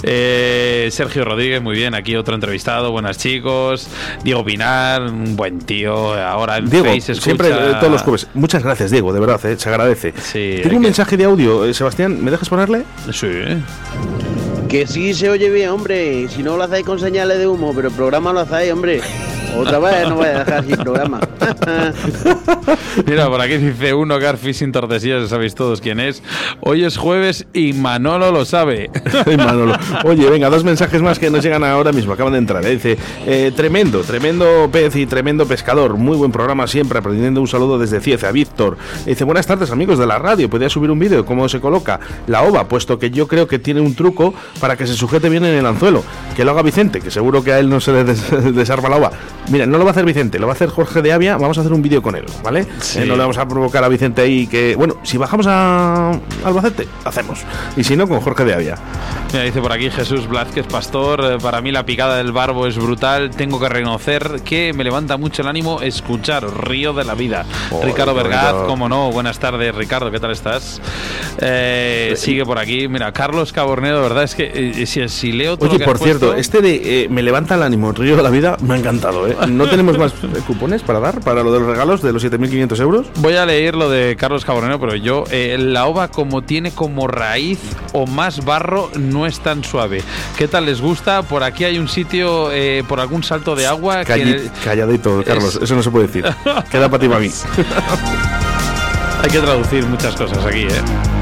Eh, Sergio Rodríguez, muy bien, aquí otro entrevistado, buenas chicos. Diego Pinar, un buen tío, ahora en Diego, Face siempre eh, todos los jueves. Muchas gracias, Diego, de verdad, eh, se agradece. Sí, Tengo un mensaje de audio, Sebastián, ¿me dejas ponerle? Sí. Que sí se oye bien, hombre. Si no lo hacéis con señales de humo, pero el programa lo hacéis, hombre. Otra vez no voy a dejar sin programa. (laughs) Mira, por aquí dice uno Garfi sin tortesías, sabéis todos quién es. Hoy es jueves y Manolo lo sabe. (laughs) Manolo. Oye, venga, dos mensajes más que nos llegan ahora mismo, acaban de entrar. ¿eh? Dice, eh, tremendo, tremendo pez y tremendo pescador. Muy buen programa siempre, aprendiendo un saludo desde Cieza. Víctor. Dice, buenas tardes amigos de la radio. ¿Podría subir un vídeo de cómo se coloca la ova? Puesto que yo creo que tiene un truco para que se sujete bien en el anzuelo. Que lo haga Vicente, que seguro que a él no se le (laughs) desarma la ova. Mira, no lo va a hacer Vicente, lo va a hacer Jorge de Avia. Vamos a hacer un vídeo con él, ¿vale? Eh, no le vamos a provocar a Vicente ahí que, bueno, si bajamos a Albacete, hacemos. Y si no, con Jorge de Avia. Mira, dice por aquí Jesús Blázquez Pastor, eh, para mí la picada del barbo es brutal, tengo que reconocer que me levanta mucho el ánimo escuchar Río de la Vida. Oh, Ricardo Vergaz, cómo no, buenas tardes Ricardo, ¿qué tal estás? Eh, sigue por aquí, mira, Carlos Cabornedo, de verdad es que eh, si, si leo todo lo Oye, que por cierto, puesto- este de eh, Me levanta el ánimo, Río de la Vida, me ha encantado, ¿eh? (laughs) ¿No tenemos más eh, cupones para dar para lo de los regalos de los 7.500 euros? Voy a leer lo de Carlos Cabornero, pero yo, eh, la ova como tiene como raíz o más barro, no es tan suave. ¿Qué tal les gusta? Por aquí hay un sitio, eh, por algún salto de agua. que- Calli- calladito, Carlos, Es- eso no se puede decir. (laughs) Queda para ti y para mí. hay que traducir muchas cosas aquí, ¿eh?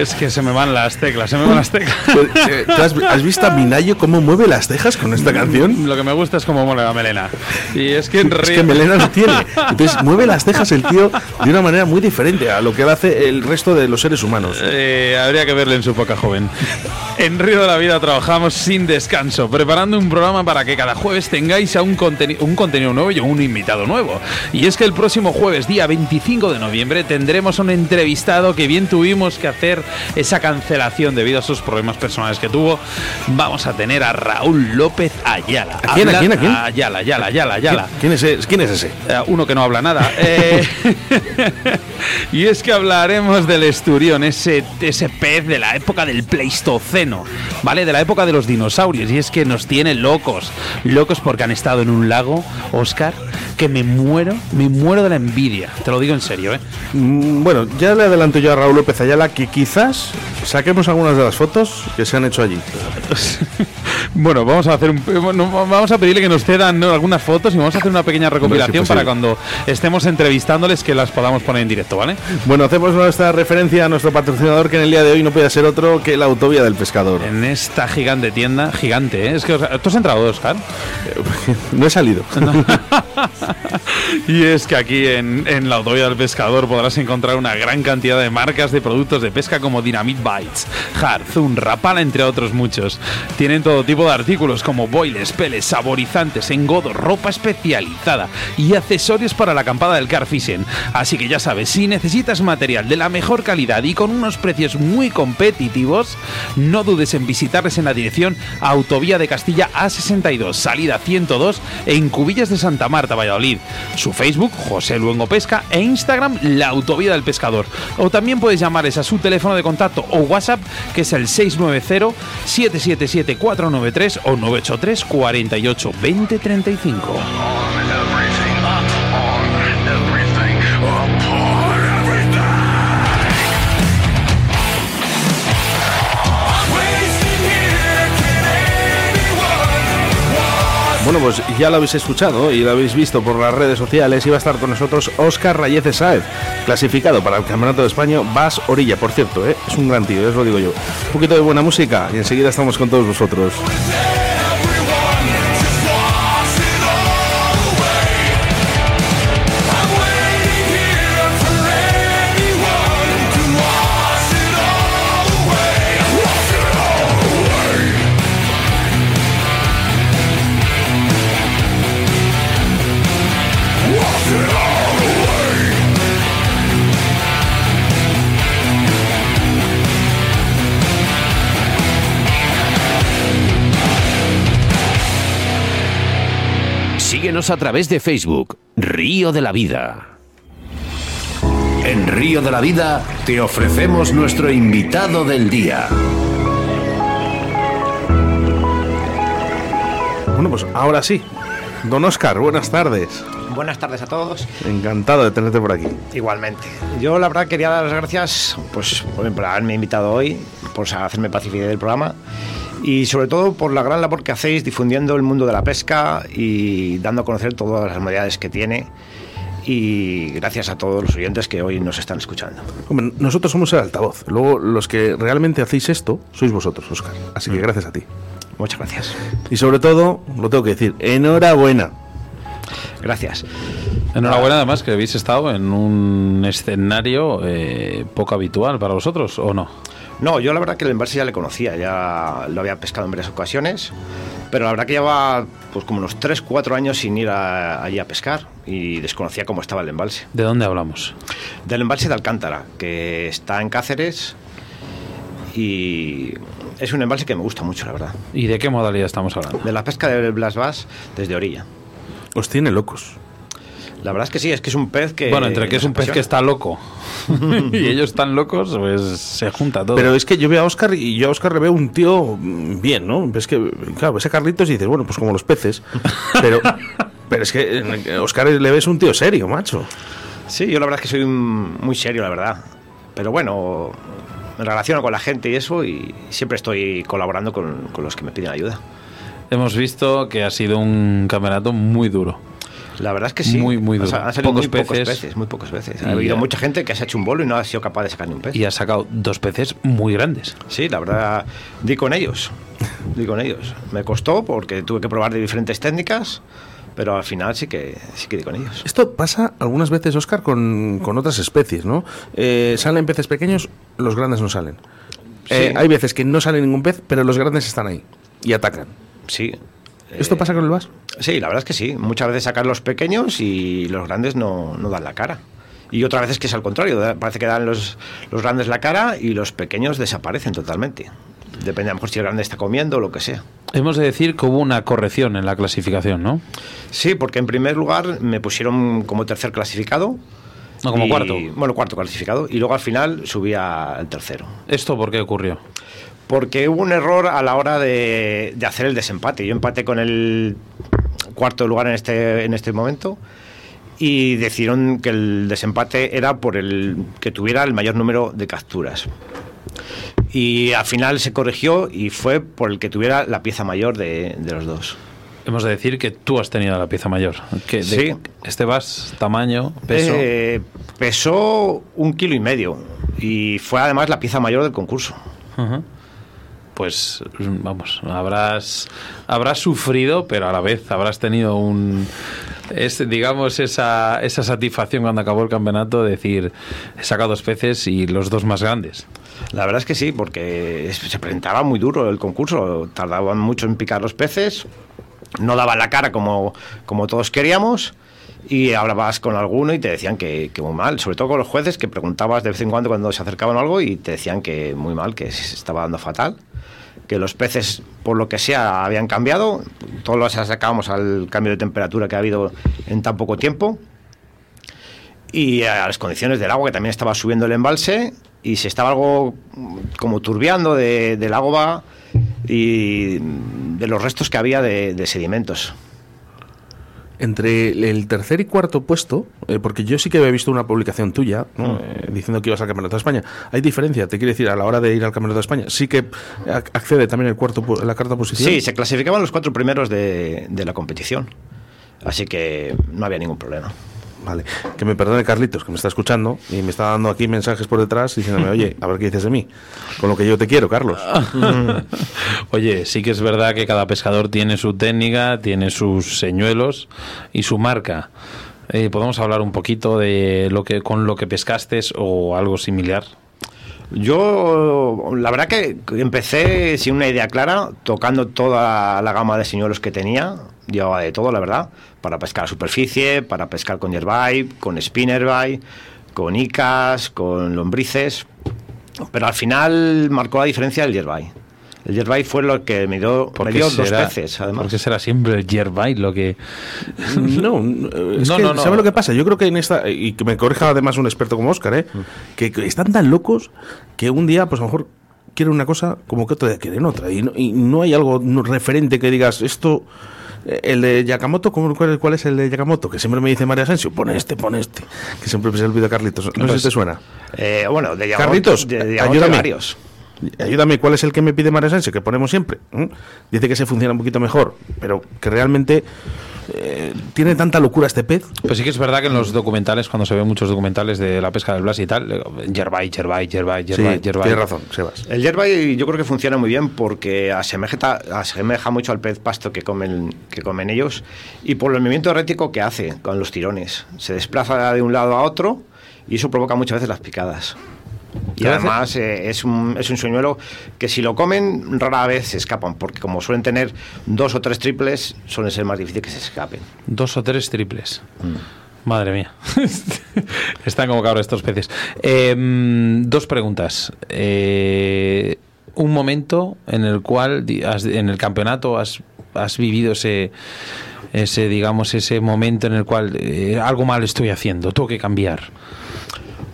Es que se me van las teclas, se me van las teclas. (laughs) Eh, ¿tú has, has visto a Minayo cómo mueve las cejas con esta canción? Lo que me gusta es cómo mola la melena. Y es que en Es que Melena no tiene. Entonces mueve las cejas el tío de una manera muy diferente a lo que hace el resto de los seres humanos. Eh, habría que verle en su poca joven. En Río de la Vida trabajamos sin descanso, preparando un programa para que cada jueves tengáis a un, conteni- un contenido nuevo y un invitado nuevo. Y es que el próximo jueves, día 25 de noviembre, tendremos un entrevistado que bien tuvimos que hacer esa cancelación debido a sus problemas personales que tuvo. Vamos a tener a Raúl López Ayala. ¿A quién, a quién, a quién? Ayala, Ayala, Ayala, Ayala. ¿Quién es, ese? ¿Quién es ese? Eh, uno que no habla nada. Eh, (laughs) y es que hablaremos del esturión, ese, ese pez de la época del Pleistoceno, ¿vale? De la época de los dinosaurios. Y es que nos tiene locos. Locos porque han estado en un lago, Oscar, que me muero, me muero de la envidia. Te lo digo en serio, ¿eh? Mm, Bueno, ya le adelanto yo a Raúl López Ayala que quizás saquemos algunas de las fotos que se han hecho allí. (laughs) Bueno, vamos a hacer un, vamos a pedirle que nos cedan algunas fotos y vamos a hacer una pequeña recopilación para cuando estemos entrevistándoles que las podamos poner en directo, ¿vale? Bueno, hacemos nuestra referencia a nuestro patrocinador que en el día de hoy no puede ser otro que la Autovía del Pescador. En esta gigante tienda, gigante, ¿eh? Es que, ¿tú has entrado, Oscar? (laughs) No he salido. (laughs) y es que aquí en, en la Autovía del Pescador podrás encontrar una gran cantidad de marcas de productos de pesca como Dynamite Bites, Harzun, Rapala, entre otros muchos. Tienen todo tipo de artículos como boiles, peles, saborizantes, engodos, ropa especializada y accesorios para la acampada del car fishing. Así que ya sabes, si necesitas material de la mejor calidad y con unos precios muy competitivos, no dudes en visitarles en la dirección Autovía de Castilla A62, salida 102, en Cubillas de Santa Marta, Valladolid. Su Facebook, José Luengo Pesca, e Instagram, La Autovía del Pescador. O también puedes llamarles a su teléfono de contacto o WhatsApp, que es el 690-777-493 o 983 48 20 35. Bueno, pues ya lo habéis escuchado y lo habéis visto por las redes sociales. Iba a estar con nosotros Óscar Rayez Saez, clasificado para el Campeonato de España Vas Orilla, por cierto, ¿eh? es un gran tío, os lo digo yo. Un poquito de buena música y enseguida estamos con todos vosotros. Síguenos a través de Facebook, Río de la Vida. En Río de la Vida te ofrecemos nuestro invitado del día. Bueno, pues ahora sí. Don Oscar, buenas tardes. Buenas tardes a todos. Encantado de tenerte por aquí. Igualmente. Yo la verdad quería dar las gracias pues, por haberme invitado hoy, por hacerme participar del programa y sobre todo por la gran labor que hacéis difundiendo el mundo de la pesca y dando a conocer todas las modalidades que tiene. Y gracias a todos los oyentes que hoy nos están escuchando. Hombre, nosotros somos el altavoz. Luego, los que realmente hacéis esto sois vosotros, Oscar. Así que gracias a ti. Muchas gracias. Y sobre todo, lo tengo que decir, enhorabuena. Gracias. Enhorabuena además que habéis estado en un escenario eh, poco habitual para vosotros, ¿o no? No, yo la verdad que el embalse ya le conocía, ya lo había pescado en varias ocasiones, pero la verdad que llevaba pues como unos 3, 4 años sin ir a- allí a pescar y desconocía cómo estaba el embalse. ¿De dónde hablamos? Del embalse de Alcántara, que está en Cáceres y es un embalse que me gusta mucho, la verdad. ¿Y de qué modalidad estamos hablando? De la pesca de Blas Bass desde orilla. Os tiene locos. La verdad es que sí, es que es un pez que... bueno, entre que es un pez que está loco (laughs) y ellos están locos, pues se junta todo. Pero es que yo veo a Oscar y yo a Oscar le veo un tío bien, ¿no? Es que, claro, ves a Carlitos y dices, bueno, pues como los peces. (laughs) Pero, pero es que eh, Oscar le ves un tío serio, macho. Sí, yo la verdad es que soy un- muy serio, la verdad. Pero bueno, me relaciono con la gente y eso y siempre estoy colaborando con, con los que me piden ayuda. Hemos visto que ha sido un campeonato muy duro. La verdad es que sí. Muy, muy O sea, duro. han salido Pocos muy pocos peces. peces, muy pocos peces. Y Ha habido ya. mucha gente que se ha hecho un bolo y no ha sido capaz de sacar ni un pez. Y ha sacado dos peces muy grandes. Sí, la verdad, di con ellos. Di con ellos. Me costó porque tuve que probar de diferentes técnicas, pero al final sí que, sí que di con ellos. Esto pasa algunas veces, Oscar, con, con otras especies, ¿no? Eh, salen peces pequeños, los grandes no salen. Eh, hay veces que no sale ningún pez, pero los grandes están ahí y atacan. Sí. ¿Esto Eh, pasa con el vas? Sí, la verdad es que sí. Muchas veces sacan los pequeños y los grandes no, no dan la cara. Y otras veces que es al contrario. Parece que dan los, los grandes la cara y los pequeños desaparecen totalmente. Depende a lo mejor si el grande está comiendo o lo que sea. Hemos de decir que hubo una corrección en la clasificación, ¿no? Sí, porque en primer lugar me pusieron como tercer clasificado. No, como y- cuarto. Bueno, cuarto clasificado. Y luego al final subía al tercero. ¿Esto por qué ocurrió? Porque hubo un error a la hora de, de hacer el desempate. Yo empaté con el cuarto lugar en este, en este momento y decidieron que el desempate era por el que tuviera el mayor número de capturas. Y al final se corrigió y fue por el que tuviera la pieza mayor de, de los dos. Hemos de decir que tú has tenido la pieza mayor. Que Sí. Este vas, tamaño, peso. Eh, pesó un kilo y medio y fue además la pieza mayor del concurso. Pues vamos, habrás habrás sufrido, pero a la vez habrás tenido un digamos esa, esa satisfacción cuando acabó el campeonato de decir he sacado dos peces y los dos más grandes. La verdad es que sí, porque se presentaba muy duro el concurso, tardaban mucho en picar los peces, no daban la cara como, como todos queríamos y hablabas con alguno y te decían que, que muy mal, sobre todo con los jueces que preguntabas de vez en cuando cuando se acercaban algo y te decían que muy mal, que se estaba dando fatal, que los peces por lo que sea habían cambiado, todos los sacábamos al cambio de temperatura que ha habido en tan poco tiempo. Y a las condiciones del agua, que también estaba subiendo el embalse y se estaba algo como turbiando de- del agua y de los restos que había de sedimentos. Entre el tercer y cuarto puesto, eh, porque yo sí que había visto una publicación tuya ¿no? Eh, diciendo que ibas al Campeonato de España. Hay diferencia, te quiero decir, a la hora de ir al Campeonato de España, sí que ac- accede también el cuarto, la cuarta posición. Sí, se clasificaban los cuatro primeros de, de la competición. Así que no había ningún problema. Vale, que me perdone Carlitos, que me está escuchando y me está dando aquí mensajes por detrás diciéndome, oye, a ver qué dices de mí, con lo que yo te quiero, Carlos. (laughs) Oye, sí que es verdad que cada pescador tiene su técnica, tiene sus señuelos y su marca. Eh, ¿Podemos hablar un poquito de lo que con lo que pescaste o algo similar? Yo, la verdad que empecé sin una idea clara, tocando toda la gama de señuelos que tenía. Llevaba de todo, la verdad, para pescar a superficie, para pescar con yerbait, con spinnerbait, con icas, con lombrices. Pero al final marcó la diferencia el yerbait. El yerbait fue lo que me dio, ¿Por me dio dos será- peces, ¿Por además. qué será siempre el yerbait lo que...? (laughs) No, (laughs) es No, que, no, no. ¿sabe lo que pasa? Yo creo que en esta, y que me corrija además un experto como Oscar, ¿eh? que, que están tan locos que un día, pues a lo mejor quieren una cosa como que otro día quieren otra. Y no, y no hay algo referente que digas, esto, el de Yakamoto, ¿cómo- cuál, cuál es el de Yakamoto? Que siempre me dice María Asensio, pone este, pone este. Que siempre se olvida Carlitos. No sé Pues- si te suena. Eh, bueno, de Yamamoto- Carlitos, de, de Yamamoto ayúdame. varios. Ayúdame, ¿cuál es el que me pide María Asensio? Que ponemos siempre. ¿Mm? Dice que se funciona un poquito mejor, pero que realmente eh, tiene tanta locura este pez. Pues sí que es verdad que en los documentales, cuando se ven muchos documentales de la pesca del Blas y tal, eh, yerbait, yerbait, yerbait, Sí, tienes razón, Sebas. El yerbait yo creo que funciona muy bien porque asemeja, asemeja mucho al pez pasto que comen, que comen ellos y por el movimiento erético que hace con los tirones. Se desplaza de un lado a otro y eso provoca muchas veces las picadas. Y además eh, es, un, es un señuelo que si lo comen rara vez se escapan porque como suelen tener dos o tres triples suelen ser más difíciles que se escapen. Dos o tres triples. Mm. Madre mía. (laughs) Están como cabros estos peces. Eh, mm, dos preguntas. Eh, un momento en el cual has- en el campeonato has, has vivido ese ese digamos ese momento en el cual eh, algo mal estoy haciendo, tengo que cambiar.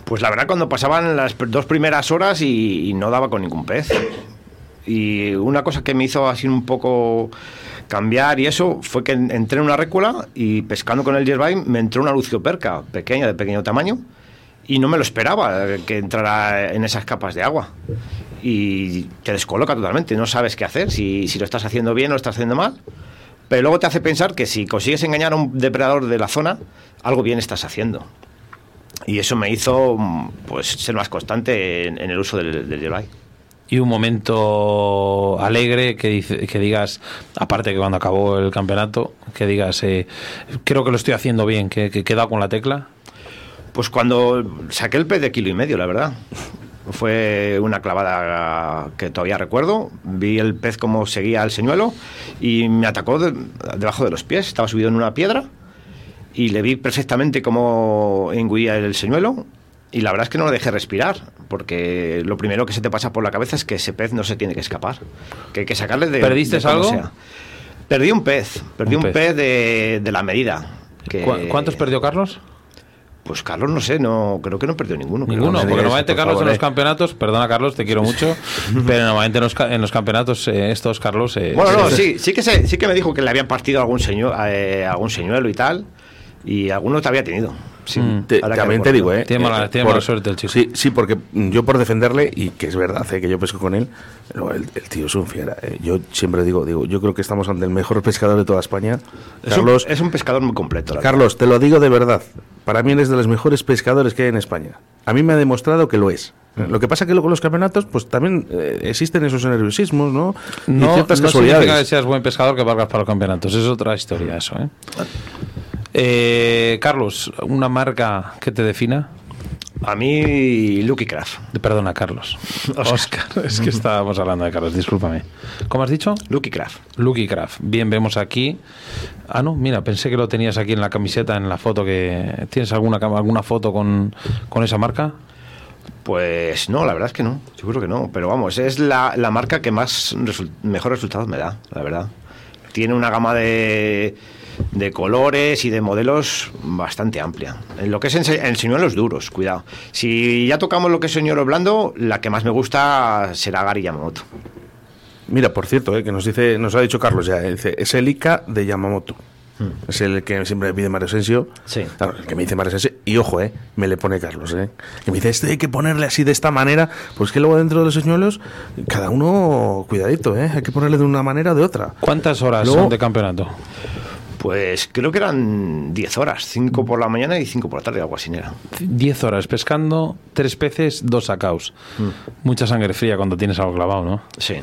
Pues la verdad cuando pasaban las dos primeras horas y, no daba con ningún pez. Y una cosa que me hizo así un poco cambiar y eso fue que en- entré en una récula y pescando con el yerbait me entró una lucioperca pequeña, de pequeño tamaño, y no me lo esperaba eh, que entrara en esas capas de agua. Y te descoloca totalmente, no sabes qué hacer, si, si lo estás haciendo bien o lo estás haciendo mal. Pero luego te hace pensar que si consigues engañar a un depredador de la zona, algo bien estás haciendo. Y eso me hizo pues ser más constante en, en el uso del, del. Y un momento alegre que, dice- que digas, aparte que cuando acabó el campeonato, que digas, eh, creo que lo estoy haciendo bien, que, que he quedado con la tecla. Pues cuando saqué el pez de kilo y medio, la verdad. Fue una clavada que todavía recuerdo. Vi el pez como seguía el señuelo y me atacó de- debajo de los pies. Estaba subido en una piedra y le vi perfectamente cómo engullía el señuelo. Y la verdad es que no lo dejé respirar, porque lo primero que se te pasa por la cabeza es que ese pez no se tiene que escapar, que hay que sacarle de. ¿Perdiste de algo? sea. Perdí un pez, perdí Un un, pez. pez, de, de la medida. que- ¿Cu- ¿Cuántos perdió Carlos? Pues Carlos, no sé, no creo que no perdió ninguno. Ninguno, porque normalmente por Carlos favor, en los eh. campeonatos, perdona Carlos, te quiero mucho, (laughs) pero normalmente en los, en los campeonatos eh, estos Carlos... eh, Bueno, no, (laughs) sí, sí que, se, sí que me dijo que le habían partido algún, señu- eh, algún señuelo y tal, y alguno te había tenido. Sí, Mm. Te- también te digo, ¿eh? Tiene mala- eh, tiene mala suerte el chico. Sí, sí, porque mm, yo por defenderle, y que es verdad, eh, que yo pesco con él, pero el, el tío es un fiera. eh. Yo siempre digo, digo, yo creo que estamos ante el mejor pescador de toda España. Es, Carlos, un, es un pescador muy completo. la Carlos, te lo digo de verdad. Para mí eres de los mejores pescadores que hay en España. A mí me ha demostrado que lo es. Lo que pasa que luego los campeonatos, pues también eh, existen esos nerviosismos, ¿no? y No, ciertas no significa casualidades. que seas buen pescador que valgas para los campeonatos, es otra historia eso, ¿eh? Eh, Carlos, una marca que te defina. A mí, Lucky Craft. Perdona, Carlos. (laughs) Oscar, (laughs) es que estábamos hablando de Carlos, discúlpame. ¿Cómo has dicho? Lucky Craft. Lucky Craft. Bien, vemos aquí. Ah, no, mira, pensé que lo tenías aquí en la camiseta, en la foto que. ¿Tienes alguna, alguna foto con, con esa marca? Pues no, la verdad es que no. Creo que no. Pero vamos, es la, la marca que más mejores resultados me da, la verdad. Tiene una gama de, de colores y de modelos bastante amplia. En lo que es en, se- en señuelos duros, cuidado. Si ya tocamos lo que es señuelo blando, la que más me gusta será Gary Yamamoto. Mira, por cierto, eh, que nos dice, nos ha dicho Carlos ya, eh, dice, es el Ica de Yamamoto. Es el que siempre me pide Mario Asensio. Sí. Claro, el que me dice Mario Asensio. Y ojo, eh, me le pone Carlos, eh. Que me dice, este hay que ponerle así de esta manera. Pues que luego dentro de los señuelos, cada uno, cuidadito, eh. Hay que ponerle de una manera o de otra. ¿Cuántas horas Luego- son de campeonato? Pues creo que eran 10 horas, 5 por la mañana y 5 por la tarde, algo así era. 10 horas pescando, tres peces, dos sacaos. Mucha sangre fría cuando tienes algo clavado, ¿no? Sí.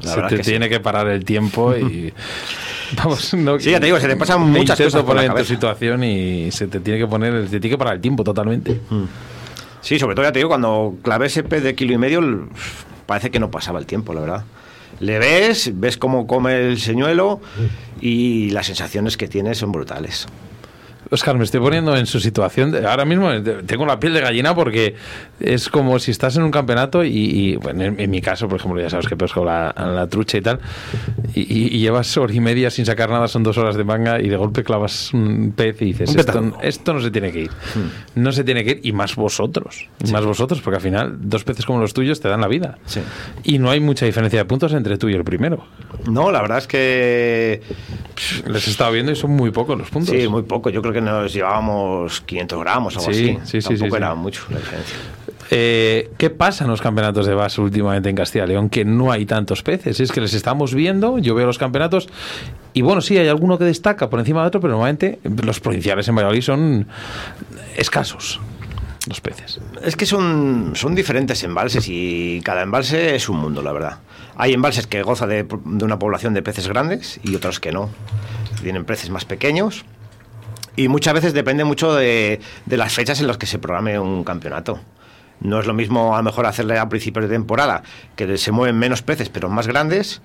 La Se te es que sí. tiene que parar el tiempo y. (laughs) Vamos, no, Sí, ya te digo, se te pasan muchas cosas por la tu situación y se te tiene que poner, te tiene que parar el tiempo totalmente. Sí, sobre todo ya te digo, cuando clavé ese pez de kilo y medio, parece que no pasaba el tiempo, la verdad. Le ves, ves cómo come el señuelo y las sensaciones que tiene son brutales. Oscar, me estoy poniendo en su situación. de- ahora mismo tengo la piel de gallina porque es como si estás en un campeonato y, y, bueno, en, en mi caso, por ejemplo, ya sabes que pesco la, la trucha y tal, y, y- y llevas hora y media sin sacar nada, son dos horas de manga y de golpe clavas un pez y dices, esto, no se tiene que ir. No se tiene que ir y más vosotros. Más vosotros, porque al final dos peces como los tuyos te dan la vida. Sí. Y no hay mucha diferencia de puntos entre tú y el primero. No, la verdad es que Les he estado viendo y son muy pocos los puntos. sí, muy poco. Yo creo que nos llevábamos 500 gramos o algo Sí, así. sí, Tampoco sí, era mucho la diferencia. Eh, ¿Qué pasa en los campeonatos de base últimamente en Castilla y León? Que no hay tantos peces. Es que les estamos viendo, yo veo los campeonatos y bueno, sí, hay alguno que destaca por encima de otro, pero normalmente los provinciales en Valladolid son escasos los peces. Es que son, son diferentes embalses y cada embalse es un mundo, la verdad. Hay embalses que gozan de, de una población de peces grandes y otros que no. Tienen peces más pequeños y muchas veces depende mucho de, las fechas en las que se programe un campeonato. No es lo mismo a lo mejor hacerle a principios de temporada, que se mueven menos peces pero más grandes.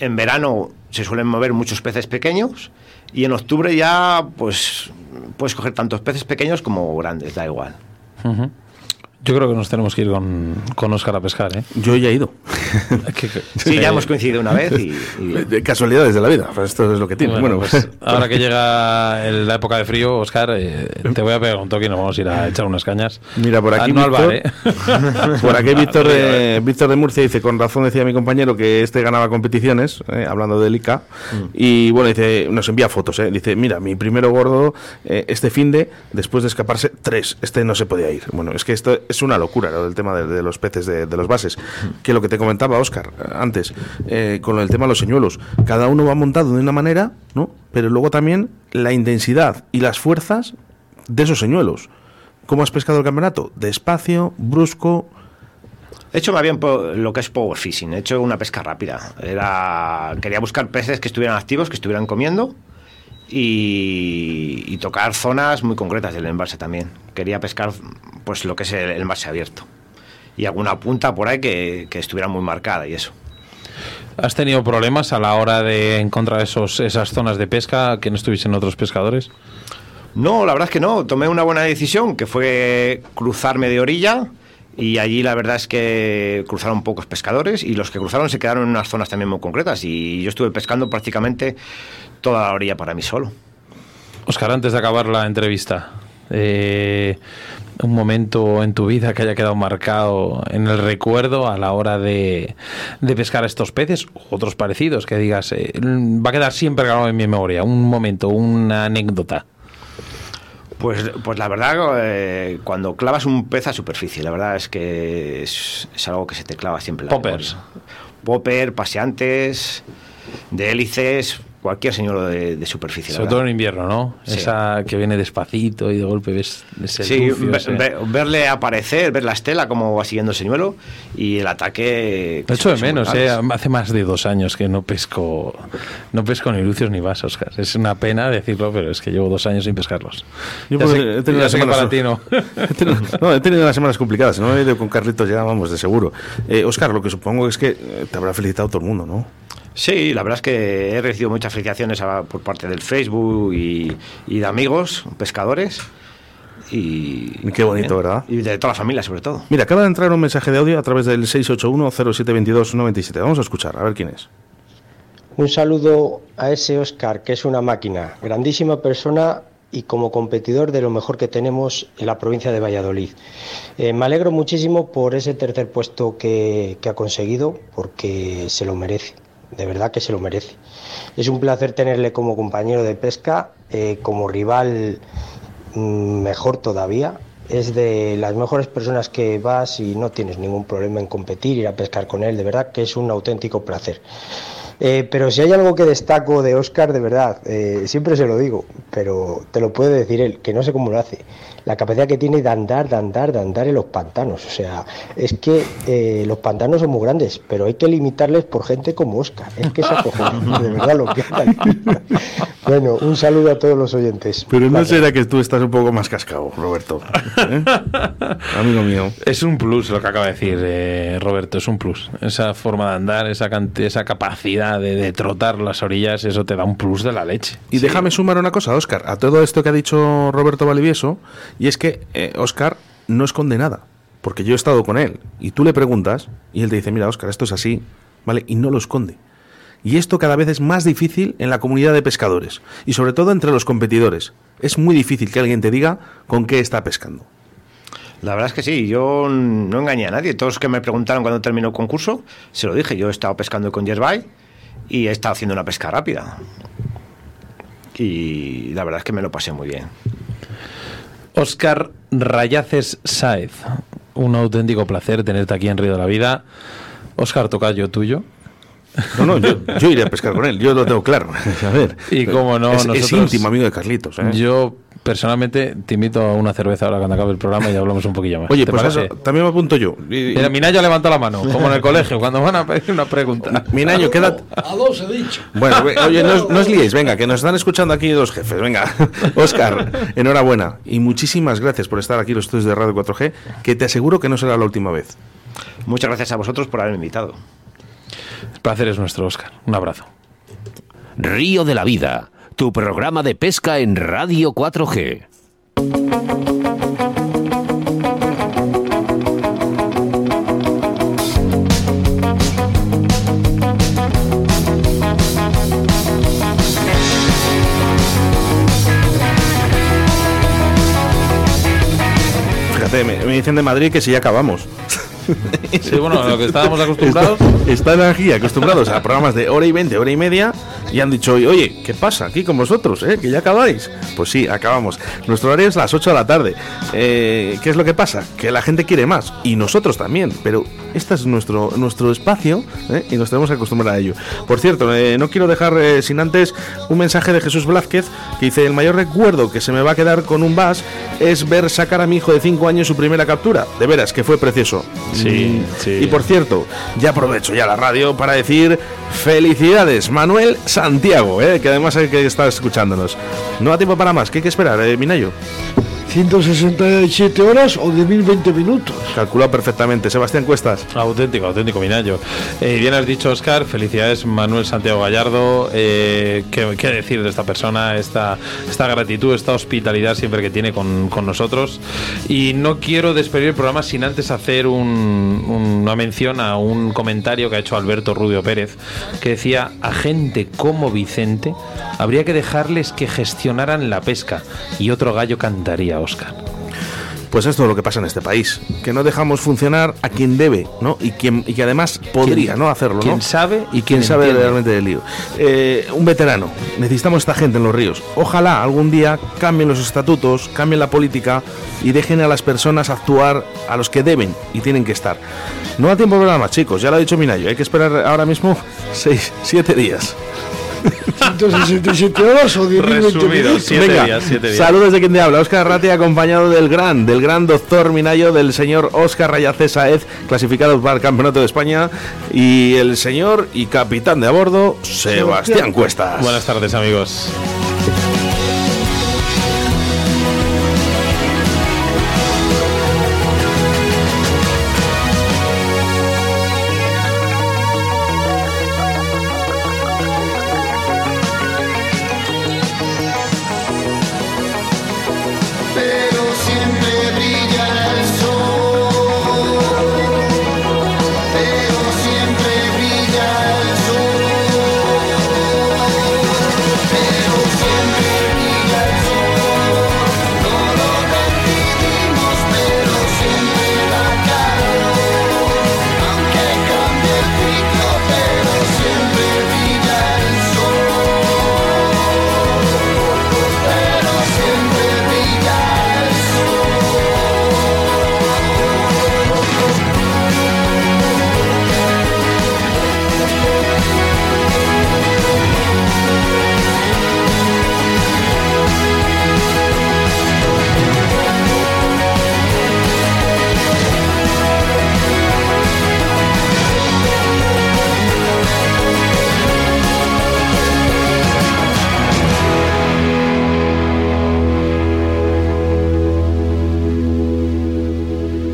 En verano se suelen mover muchos peces pequeños y en octubre ya pues puedes coger tantos peces pequeños como grandes, da igual. Yo creo que nos tenemos que ir con, con Oscar a pescar, ¿eh? Yo ya he ido. (laughs) Sí, eh, ya hemos coincidido una vez y, y- De casualidades de la vida. Pues esto es lo que tiene. Bueno, Bueno, pues ahora que (laughs) llega el- la época de frío, Oscar, eh, te voy a pegar un toque y nos vamos a ir a echar unas cañas. Mira, por (laughs) aquí Ah, no al bar, ¿eh? Por aquí Víctor de, Víctor de Murcia dice, con razón decía mi compañero que este ganaba competiciones, eh, hablando del ICA, y bueno, dice, nos envía fotos, eh, dice, mira, mi primero gordo, eh, este fin de, después de escaparse, tres, este no se podía ir. Bueno, es que esto es una locura, lo del tema de, los peces de, los bases, que lo que te comentaba Oscar antes, eh, con el tema de los señuelos, cada uno va montado de una manera, ¿no? Pero luego también la intensidad y las fuerzas de esos señuelos. ¿Cómo has pescado el campeonato? Despacio, brusco, He hecho más bien lo que es power fishing, he hecho una pesca rápida. Era, quería buscar peces que estuvieran activos, que estuvieran comiendo y, y tocar zonas muy concretas del embalse también. Quería pescar pues lo que es el, el embalse abierto y alguna punta por ahí que, que estuviera muy marcada y eso. ¿Has tenido problemas a la hora de encontrar esos, esas zonas de pesca que no estuviesen otros pescadores? No, la verdad es que no. Tomé una buena decisión, que fue cruzarme de orilla. Y allí la verdad es que cruzaron pocos pescadores y los que cruzaron se quedaron en unas zonas también muy concretas. Y yo estuve pescando prácticamente toda la orilla para mí solo. Oscar, antes de acabar la entrevista, eh, un momento en tu vida que haya quedado marcado en el recuerdo a la hora de, de pescar estos peces u otros parecidos, que digas, eh, va a quedar siempre grabado en mi memoria, un momento, una anécdota. Pues, pues la verdad, eh, cuando clavas un pez a superficie, la verdad es que es, es algo que se te clava siempre. la Poppers. memoria. Popper, paseantes, de hélices, cualquier señuelo de, de superficie. Sobre todo en invierno, ¿no? Sí. Esa que viene despacito y de golpe ves ese Sí, lucio, ve- ese- ve- verle aparecer, ver la estela como va siguiendo el señuelo y el ataque. Lo echo de menos, eh. hace más de dos años que no pesco no pesco ni lucios ni vas, Oscar. Es una pena decirlo, pero es que llevo dos años sin pescarlos. Yo Ya porque sé- he tenido ya las semanas- para ti no. (laughs) He tenido, no, he tenido unas semanas complicadas. No he ido con Carlitos, ya vamos, de seguro. Eh, Oscar, lo que supongo es que eh, te habrá felicitado todo el mundo, ¿no? Sí, la verdad es que he recibido muchas felicitaciones a- por parte del Facebook y, y de amigos, pescadores. Y, qué bonito. ¿verdad? Y de toda la familia, sobre todo. Mira, acaba de entrar un mensaje de audio a través del 681-0722-97. Vamos a escuchar, a ver quién es. Un saludo a ese Oscar, que es una máquina, grandísima persona y como competidor de lo mejor que tenemos en la provincia de Valladolid. Eh, me alegro muchísimo por ese tercer puesto que, que ha conseguido, porque se lo merece, de verdad que se lo merece. Es un placer tenerle como compañero de pesca, eh, como rival mm, mejor todavía. Es de las mejores personas que vas y no tienes ningún problema en competir, ir a pescar con él, de verdad que es un auténtico placer. Eh, pero si hay algo que destaco de Oscar, de verdad, eh, siempre se lo digo, pero te lo puede decir él, que no sé cómo lo hace. La capacidad que tiene de andar, de andar, de andar en los pantanos. O sea, es que eh, los pantanos son muy grandes, pero hay que limitarles por gente como Oscar. Es que se acojonan, de verdad lo que hacen. Bueno, un saludo a todos los oyentes. Pero no será que tú estás un poco más cascado, Roberto. ¿Eh? Amigo mío. Es un plus lo que acaba de decir eh, Roberto, es un plus. Esa forma de andar, esa, esa capacidad de, de trotar las orillas, eso te da un plus de la leche. Y déjame sumar una cosa, Oscar, a todo esto que ha dicho Roberto Valivieso, y es que eh, Oscar no esconde nada, porque yo he estado con él, y tú le preguntas, y él te dice, mira, Oscar, esto es así, ¿vale? Y no lo esconde. Y esto cada vez es más difícil en la comunidad de pescadores, y sobre todo entre los competidores. Es muy difícil que alguien te diga con qué está pescando. La verdad es que sí, yo no engañé a nadie. Todos los que me preguntaron cuando terminó el concurso, se lo dije. Yo he estado pescando con Yerbay y he estado haciendo una pesca rápida. Y la verdad es que me lo pasé muy bien. Oscar Rayaces Sáez, un auténtico placer tenerte aquí en Río de la Vida. Oscar Tocayo, tuyo. No, no, yo, yo iré a pescar con él, yo lo tengo claro. (laughs) A ver, Y cómo no, es, es nosotros- íntimo amigo de Carlitos. ¿eh? Yo personalmente te invito a una cerveza ahora cuando acabe el programa y hablamos un poquillo más. Oye, ¿Te pues parece? eso, también me apunto yo. Y- Minayo levanta la mano, como en el colegio, cuando van a pedir una pregunta. Minaño, quédate. A dos he dicho. Bueno, oye, no, os- no os liéis, venga, que nos están escuchando aquí dos jefes, venga. (laughs) Oscar, enhorabuena y muchísimas gracias por estar aquí en los estudios de Radio 4G, que te aseguro que no será la última vez. Muchas gracias a vosotros por haberme invitado. El placer es nuestro, Oscar. Un abrazo. Río de la Vida, tu programa de pesca en Radio 4G. Fíjate, me, me dicen de Madrid que si ya acabamos. (laughs) Sí, bueno, lo que estábamos acostumbrados. Están aquí acostumbrados a programas de hora y veinte, hora y media, y han dicho, oye, oye, ¿qué pasa aquí con vosotros? eh? ¿Que ya acabáis? Pues sí, acabamos. Nuestro horario es las 8 de la tarde. Eh, ¿Qué es lo que pasa? Que la gente quiere más, y nosotros también, pero este es nuestro, nuestro espacio, ¿eh? y nos tenemos que acostumbrar a ello. Por cierto, no quiero dejar sin antes un mensaje de Jesús Blázquez, que dice, el mayor recuerdo que se me va a quedar con un vas es ver sacar a mi hijo de 5 años su primera captura. De veras, que fue precioso. Sí, sí. Y por cierto, ya aprovecho ya la radio para decir felicidades, Manuel Santiago, eh, que además es el que está escuchándonos. No da tiempo para más, ¿qué hay que esperar, eh, Minayo? 167 horas o de 1020 minutos. Calculado perfectamente. Sebastián Cuestas. Auténtico, auténtico Minayo. Eh, bien has dicho, Oscar. Felicidades, Manuel Santiago Gallardo. Eh, ¿qué, qué decir de esta persona? Esta, esta gratitud, esta hospitalidad siempre que tiene con, con nosotros. Y no quiero despedir el programa sin antes hacer un- una mención a un comentario que ha hecho Alberto Rudio Pérez, que decía: a gente como Vicente habría que dejarles que gestionaran la pesca y otro gallo cantaría, Oscar. Pues esto es lo que pasa en este país, que no dejamos funcionar a quien debe, ¿no? Y quien y que además podría, ¿no? Hacerlo, quien ¿no? sabe y quien quien sabe entiende. realmente del lío. Eh, un veterano. Necesitamos esta gente en los ríos. Ojalá algún día cambien los estatutos, cambien la política y dejen a las personas actuar a los que deben y tienen que estar. No da tiempo para más, chicos. Ya lo ha dicho Minayo. Hay que esperar ahora mismo (laughs) seis, siete días. 167 horas o de 1020 Resumido, minutos. Siete Venga, días, siete días. saludos de quien te habla, Óscar Ratti, acompañado del gran, del gran doctor Minayo, del señor Óscar Rayacé Saez, clasificado para el Campeonato de España, y el señor y capitán de a bordo, Sebastián Cuestas. Buenas tardes, amigos.